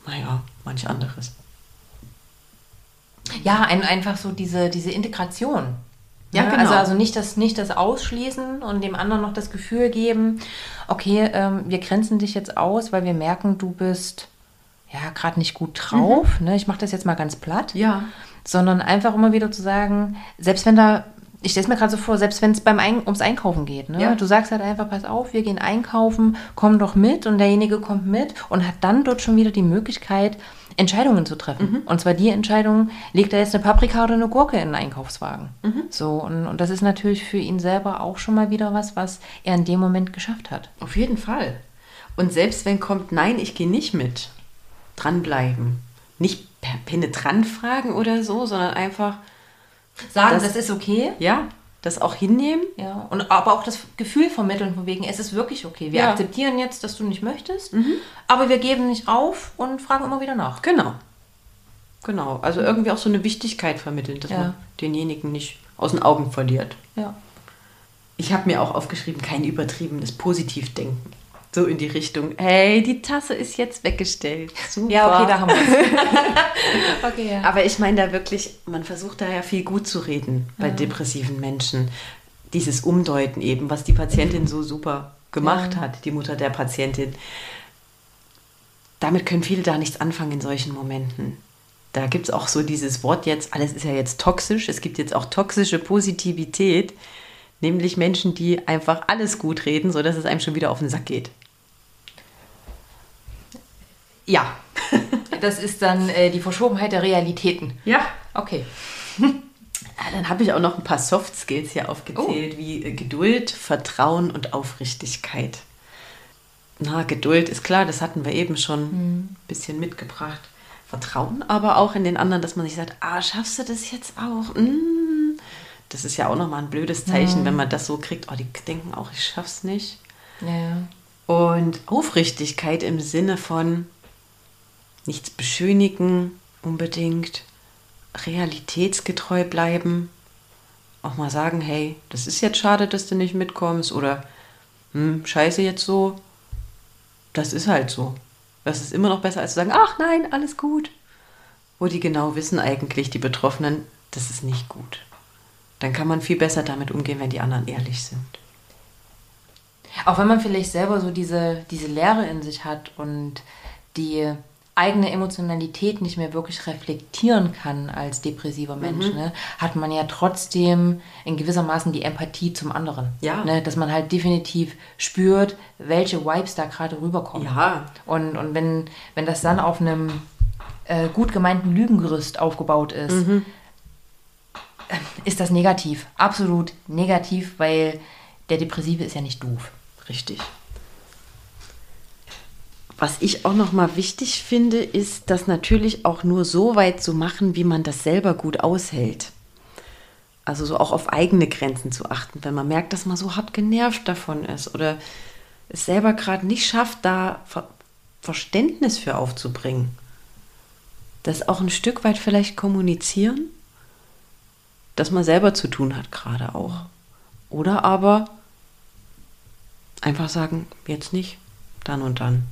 naja, manch anderes. Ja, ein, einfach so diese, diese Integration. Ja, ne? genau. Also, also nicht, das, nicht das Ausschließen und dem anderen noch das Gefühl geben, okay, ähm, wir grenzen dich jetzt aus, weil wir merken, du bist ja, gerade nicht gut drauf. Mhm. Ne? Ich mache das jetzt mal ganz platt. Ja. Sondern einfach immer wieder zu sagen, selbst wenn da, ich stelle es mir gerade so vor, selbst wenn es beim Ein ums Einkaufen geht, ne? Ja. du sagst halt einfach, pass auf, wir gehen einkaufen, komm doch mit und derjenige kommt mit und hat dann dort schon wieder die Möglichkeit, Entscheidungen zu treffen. Mhm. Und zwar die Entscheidung, legt er jetzt eine Paprika oder eine Gurke in den Einkaufswagen. Mhm. So, und, und das ist natürlich für ihn selber auch schon mal wieder was, was er in dem Moment geschafft hat. Auf jeden Fall. Und selbst wenn kommt, nein, ich gehe nicht mit, dranbleiben. Nicht penetrant fragen oder so, sondern einfach sagen, das, das ist okay. Ja, das auch hinnehmen. Ja, und aber auch das Gefühl vermitteln von wegen, es ist wirklich okay. Wir ja. akzeptieren jetzt, dass du nicht möchtest, mhm. aber wir geben nicht auf und fragen immer wieder nach. Genau. Genau. Also irgendwie auch so eine Wichtigkeit vermitteln, dass ja. man denjenigen nicht aus den Augen verliert. Ja. Ich habe mir auch aufgeschrieben, kein übertriebenes Positivdenken so in die Richtung, hey, die Tasse ist jetzt weggestellt. Super. Ja, okay, da haben wir es. okay, ja. Aber ich meine da wirklich, man versucht da ja viel gut zu reden bei ja. depressiven Menschen. Dieses Umdeuten eben, was die Patientin so super gemacht ja. hat, die Mutter der Patientin. Damit können viele da nichts anfangen in solchen Momenten. Da gibt es auch so dieses Wort jetzt, alles ist ja jetzt toxisch. Es gibt jetzt auch toxische Positivität, nämlich Menschen, die einfach alles gut reden, sodass es einem schon wieder auf den Sack geht. Ja, das ist dann äh, die Verschobenheit der Realitäten. Ja. Okay. Dann habe ich auch noch ein paar Soft Skills hier aufgezählt, wie äh, Geduld, Vertrauen und Aufrichtigkeit. Na, Geduld ist klar, das hatten wir eben schon ein bisschen mitgebracht. Vertrauen aber auch in den anderen, dass man sich sagt, ah, schaffst du das jetzt auch? Mm. Das ist ja auch nochmal ein blödes Zeichen, wenn man das so kriegt, oh, die denken auch, ich schaff's nicht. Ja. Und Aufrichtigkeit im Sinne von nichts beschönigen unbedingt, realitätsgetreu bleiben, auch mal sagen, hey, das ist jetzt schade, dass du nicht mitkommst oder hm, scheiße jetzt so, das ist halt so. Das ist immer noch besser als zu sagen, ach nein, alles gut. Wo die genau wissen eigentlich, die Betroffenen, das ist nicht gut. Dann kann man viel besser damit umgehen, wenn die anderen ehrlich sind. Auch wenn man vielleicht selber so diese, diese Leere in sich hat und die eigene Emotionalität nicht mehr wirklich reflektieren kann als depressiver Mensch, ne, hat man ja trotzdem in gewisser Maßen die Empathie zum anderen. Ja. Ne, dass man halt definitiv spürt, welche Vibes da gerade rüberkommen. Ja. Und, und wenn, wenn das dann auf einem äh, gut gemeinten Lügengerüst aufgebaut ist, äh, ist das negativ. Absolut negativ, weil der Depressive ist ja nicht doof. Richtig. Was ich auch noch mal wichtig finde, ist, das natürlich auch nur so weit zu machen, wie man das selber gut aushält. Also so auch auf eigene Grenzen zu achten, wenn man merkt, dass man so hart genervt davon ist oder es selber gerade nicht schafft, da Ver Verständnis für aufzubringen. Das auch ein Stück weit vielleicht kommunizieren, dass man selber zu tun hat gerade auch. Oder aber einfach sagen, jetzt nicht, dann und dann.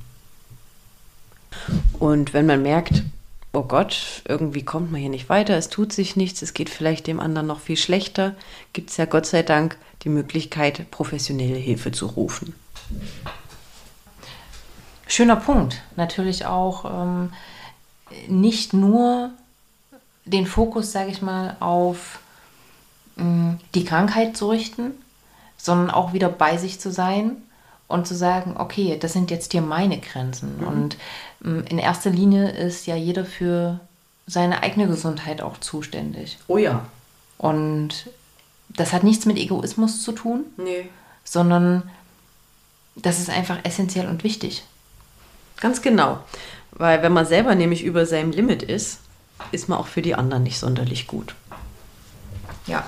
Und wenn man merkt, oh Gott, irgendwie kommt man hier nicht weiter, es tut sich nichts, es geht vielleicht dem anderen noch viel schlechter, gibt es ja Gott sei Dank die Möglichkeit, professionelle Hilfe zu rufen. Schöner Punkt. Natürlich auch ähm, nicht nur den Fokus, sage ich mal, auf mh, die Krankheit zu richten, sondern auch wieder bei sich zu sein und zu sagen, okay, das sind jetzt hier meine Grenzen. Und mh, in erster Linie ist ja jeder für seine eigene Gesundheit auch zuständig. Oh ja. Und das hat nichts mit Egoismus zu tun, Nee. sondern das ist einfach essentiell und wichtig. Ganz genau. Weil wenn man selber nämlich über seinem Limit ist, ist man auch für die anderen nicht sonderlich gut. Ja.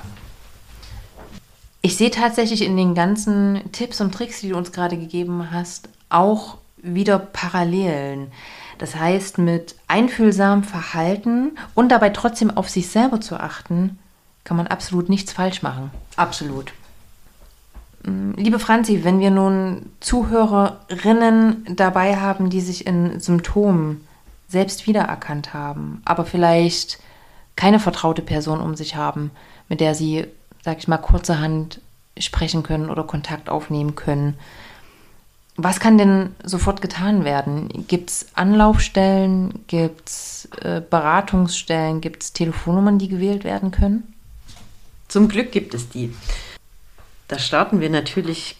Ich sehe tatsächlich in den ganzen Tipps und Tricks, die du uns gerade gegeben hast, auch wieder Parallelen. Das heißt, mit einfühlsamem Verhalten und dabei trotzdem auf sich selber zu achten, kann man absolut nichts falsch machen. Absolut. Liebe Franzi, wenn wir nun Zuhörerinnen dabei haben, die sich in Symptomen selbst wiedererkannt haben, aber vielleicht keine vertraute Person um sich haben, mit der sie, sag ich mal, kurzerhand sprechen können oder Kontakt aufnehmen können, was kann denn sofort getan werden? Gibt es Anlaufstellen? Gibt es äh, Beratungsstellen? Gibt es Telefonnummern, die gewählt werden können? Zum Glück gibt es die. Da starten wir natürlich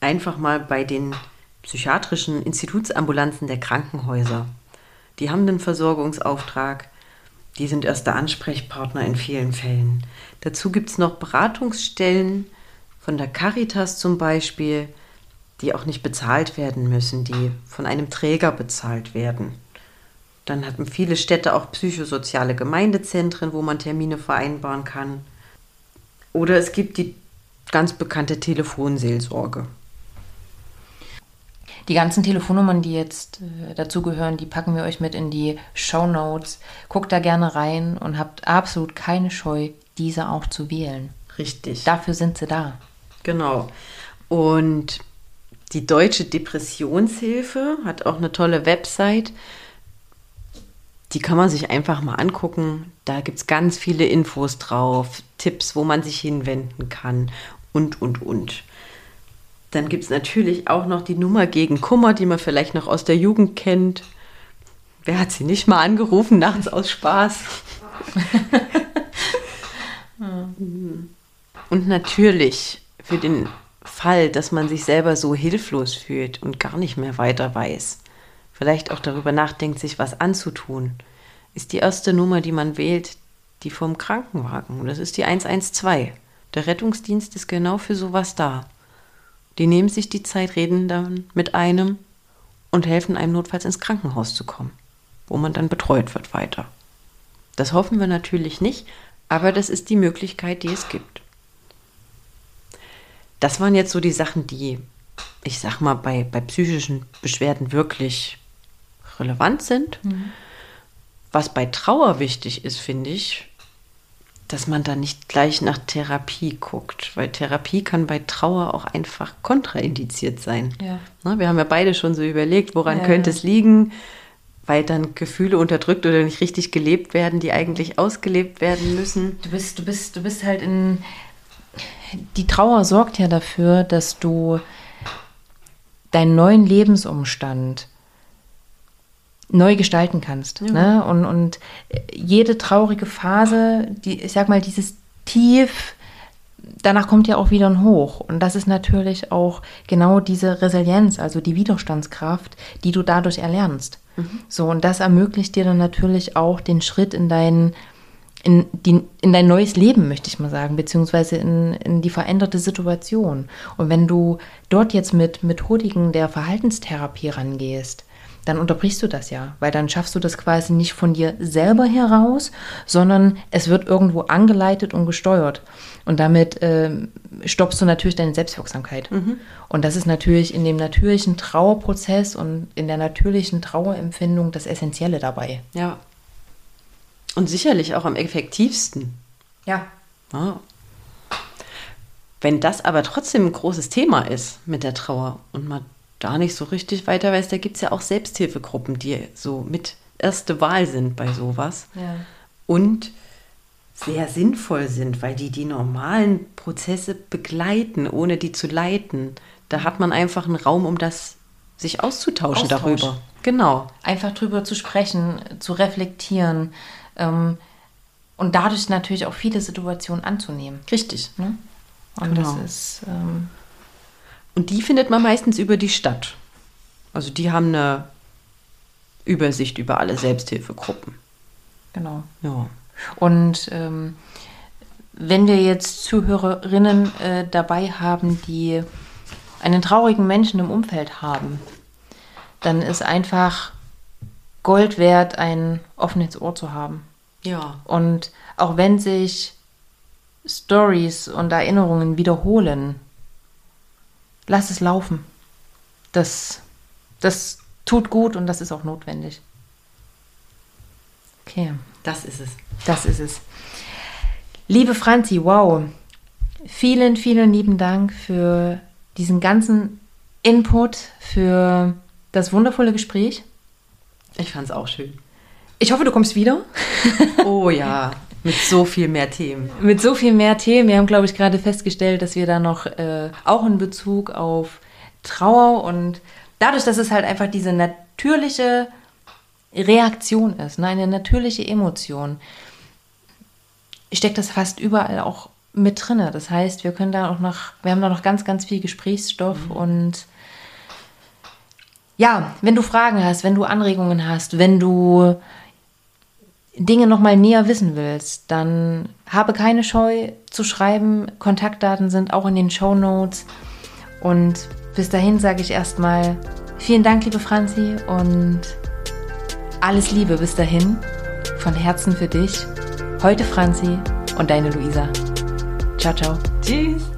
einfach mal bei den psychiatrischen Institutsambulanzen der Krankenhäuser. Die haben den Versorgungsauftrag. Die sind erste Ansprechpartner in vielen Fällen. Dazu gibt es noch Beratungsstellen von der Caritas zum Beispiel, die auch nicht bezahlt werden müssen, die von einem Träger bezahlt werden. Dann hatten viele Städte auch psychosoziale Gemeindezentren, wo man Termine vereinbaren kann. Oder es gibt die ganz bekannte Telefonseelsorge. Die ganzen Telefonnummern, die jetzt äh, dazugehören, die packen wir euch mit in die Show Notes. Guckt da gerne rein und habt absolut keine Scheu, diese auch zu wählen. Richtig. Dafür sind sie da. Genau. Und die Deutsche Depressionshilfe hat auch eine tolle Website. Die kann man sich einfach mal angucken. Da gibt es ganz viele Infos drauf, Tipps, wo man sich hinwenden kann und, und, und. Dann gibt es natürlich auch noch die Nummer gegen Kummer, die man vielleicht noch aus der Jugend kennt. Wer hat sie nicht mal angerufen nachts aus Spaß? Und natürlich für den Fall, dass man sich selber so hilflos fühlt und gar nicht mehr weiter weiß, vielleicht auch darüber nachdenkt, sich was anzutun, ist die erste Nummer, die man wählt, die vom Krankenwagen. Das ist die 112. Der Rettungsdienst ist genau für sowas da. Die nehmen sich die Zeit, reden dann mit einem und helfen einem notfalls ins Krankenhaus zu kommen, wo man dann betreut wird weiter. Das hoffen wir natürlich nicht, aber das ist die Möglichkeit, die es gibt. Das waren jetzt so die Sachen, die, ich sag mal, bei, bei psychischen Beschwerden wirklich relevant sind. Mhm. Was bei Trauer wichtig ist, finde ich, dass man da nicht gleich nach Therapie guckt, weil Therapie kann bei Trauer auch einfach kontraindiziert sein. Ja. Na, wir haben ja beide schon so überlegt, woran ja, könnte ja. es liegen, weil dann Gefühle unterdrückt oder nicht richtig gelebt werden, die eigentlich ausgelebt werden müssen. Du bist, du bist, du bist halt in. Die Trauer sorgt ja dafür, dass du deinen neuen Lebensumstand neu gestalten kannst. Ja. Ne? Und, und jede traurige Phase, die, ich sag mal, dieses Tief, danach kommt ja auch wieder ein Hoch. Und das ist natürlich auch genau diese Resilienz, also die Widerstandskraft, die du dadurch erlernst. Mhm. So, und das ermöglicht dir dann natürlich auch den Schritt in dein, in, die, in dein neues Leben, möchte ich mal sagen, beziehungsweise in, in die veränderte Situation. Und wenn du dort jetzt mit Methodiken der Verhaltenstherapie rangehst, dann unterbrichst du das ja, weil dann schaffst du das quasi nicht von dir selber heraus, sondern es wird irgendwo angeleitet und gesteuert. Und damit äh, stoppst du natürlich deine Selbstwirksamkeit. Mhm. Und das ist natürlich in dem natürlichen Trauerprozess und in der natürlichen Trauerempfindung das Essentielle dabei. Ja. Und sicherlich auch am effektivsten. Ja. ja. Wenn das aber trotzdem ein großes Thema ist mit der Trauer und man da nicht so richtig weiter weiß, da gibt es ja auch Selbsthilfegruppen, die so mit erste Wahl sind bei sowas. Ja. Und sehr sinnvoll sind, weil die die normalen Prozesse begleiten, ohne die zu leiten. Da hat man einfach einen Raum, um das sich auszutauschen Austausch. darüber. Genau. Einfach drüber zu sprechen, zu reflektieren ähm, und dadurch natürlich auch viele Situationen anzunehmen. Richtig. Ne? Und genau. das ist ähm, und die findet man meistens über die Stadt. Also die haben eine Übersicht über alle Selbsthilfegruppen. Genau. Ja. Und ähm, wenn wir jetzt Zuhörerinnen äh, dabei haben, die einen traurigen Menschen im Umfeld haben, dann ist einfach Gold wert, ein offenes Ohr zu haben. Ja. Und auch wenn sich Stories und Erinnerungen wiederholen, lass es laufen. Das, das tut gut und das ist auch notwendig. Okay. Das ist es. Das ist es. Liebe Franzi, wow. Vielen, vielen lieben Dank für diesen ganzen Input, für das wundervolle Gespräch. Ich fand es auch schön. Ich hoffe, du kommst wieder. Oh ja, mit so viel mehr Themen. Mit so viel mehr Themen. Wir haben, glaube ich, gerade festgestellt, dass wir da noch äh, auch in Bezug auf Trauer und dadurch, dass es halt einfach diese natürliche Reaktion ist, ne, eine natürliche Emotion, steckt das fast überall auch mit drin. Das heißt, wir können da auch noch, wir haben da noch ganz, ganz viel Gesprächsstoff mhm. und ja, wenn du Fragen hast, wenn du Anregungen hast, wenn du Dinge nochmal näher wissen willst, dann habe keine Scheu zu schreiben. Kontaktdaten sind auch in den Show Notes. Und bis dahin sage ich erstmal vielen Dank, liebe Franzi, und alles Liebe bis dahin. Von Herzen für dich. Heute Franzi und deine Luisa. Ciao, ciao. Tschüss.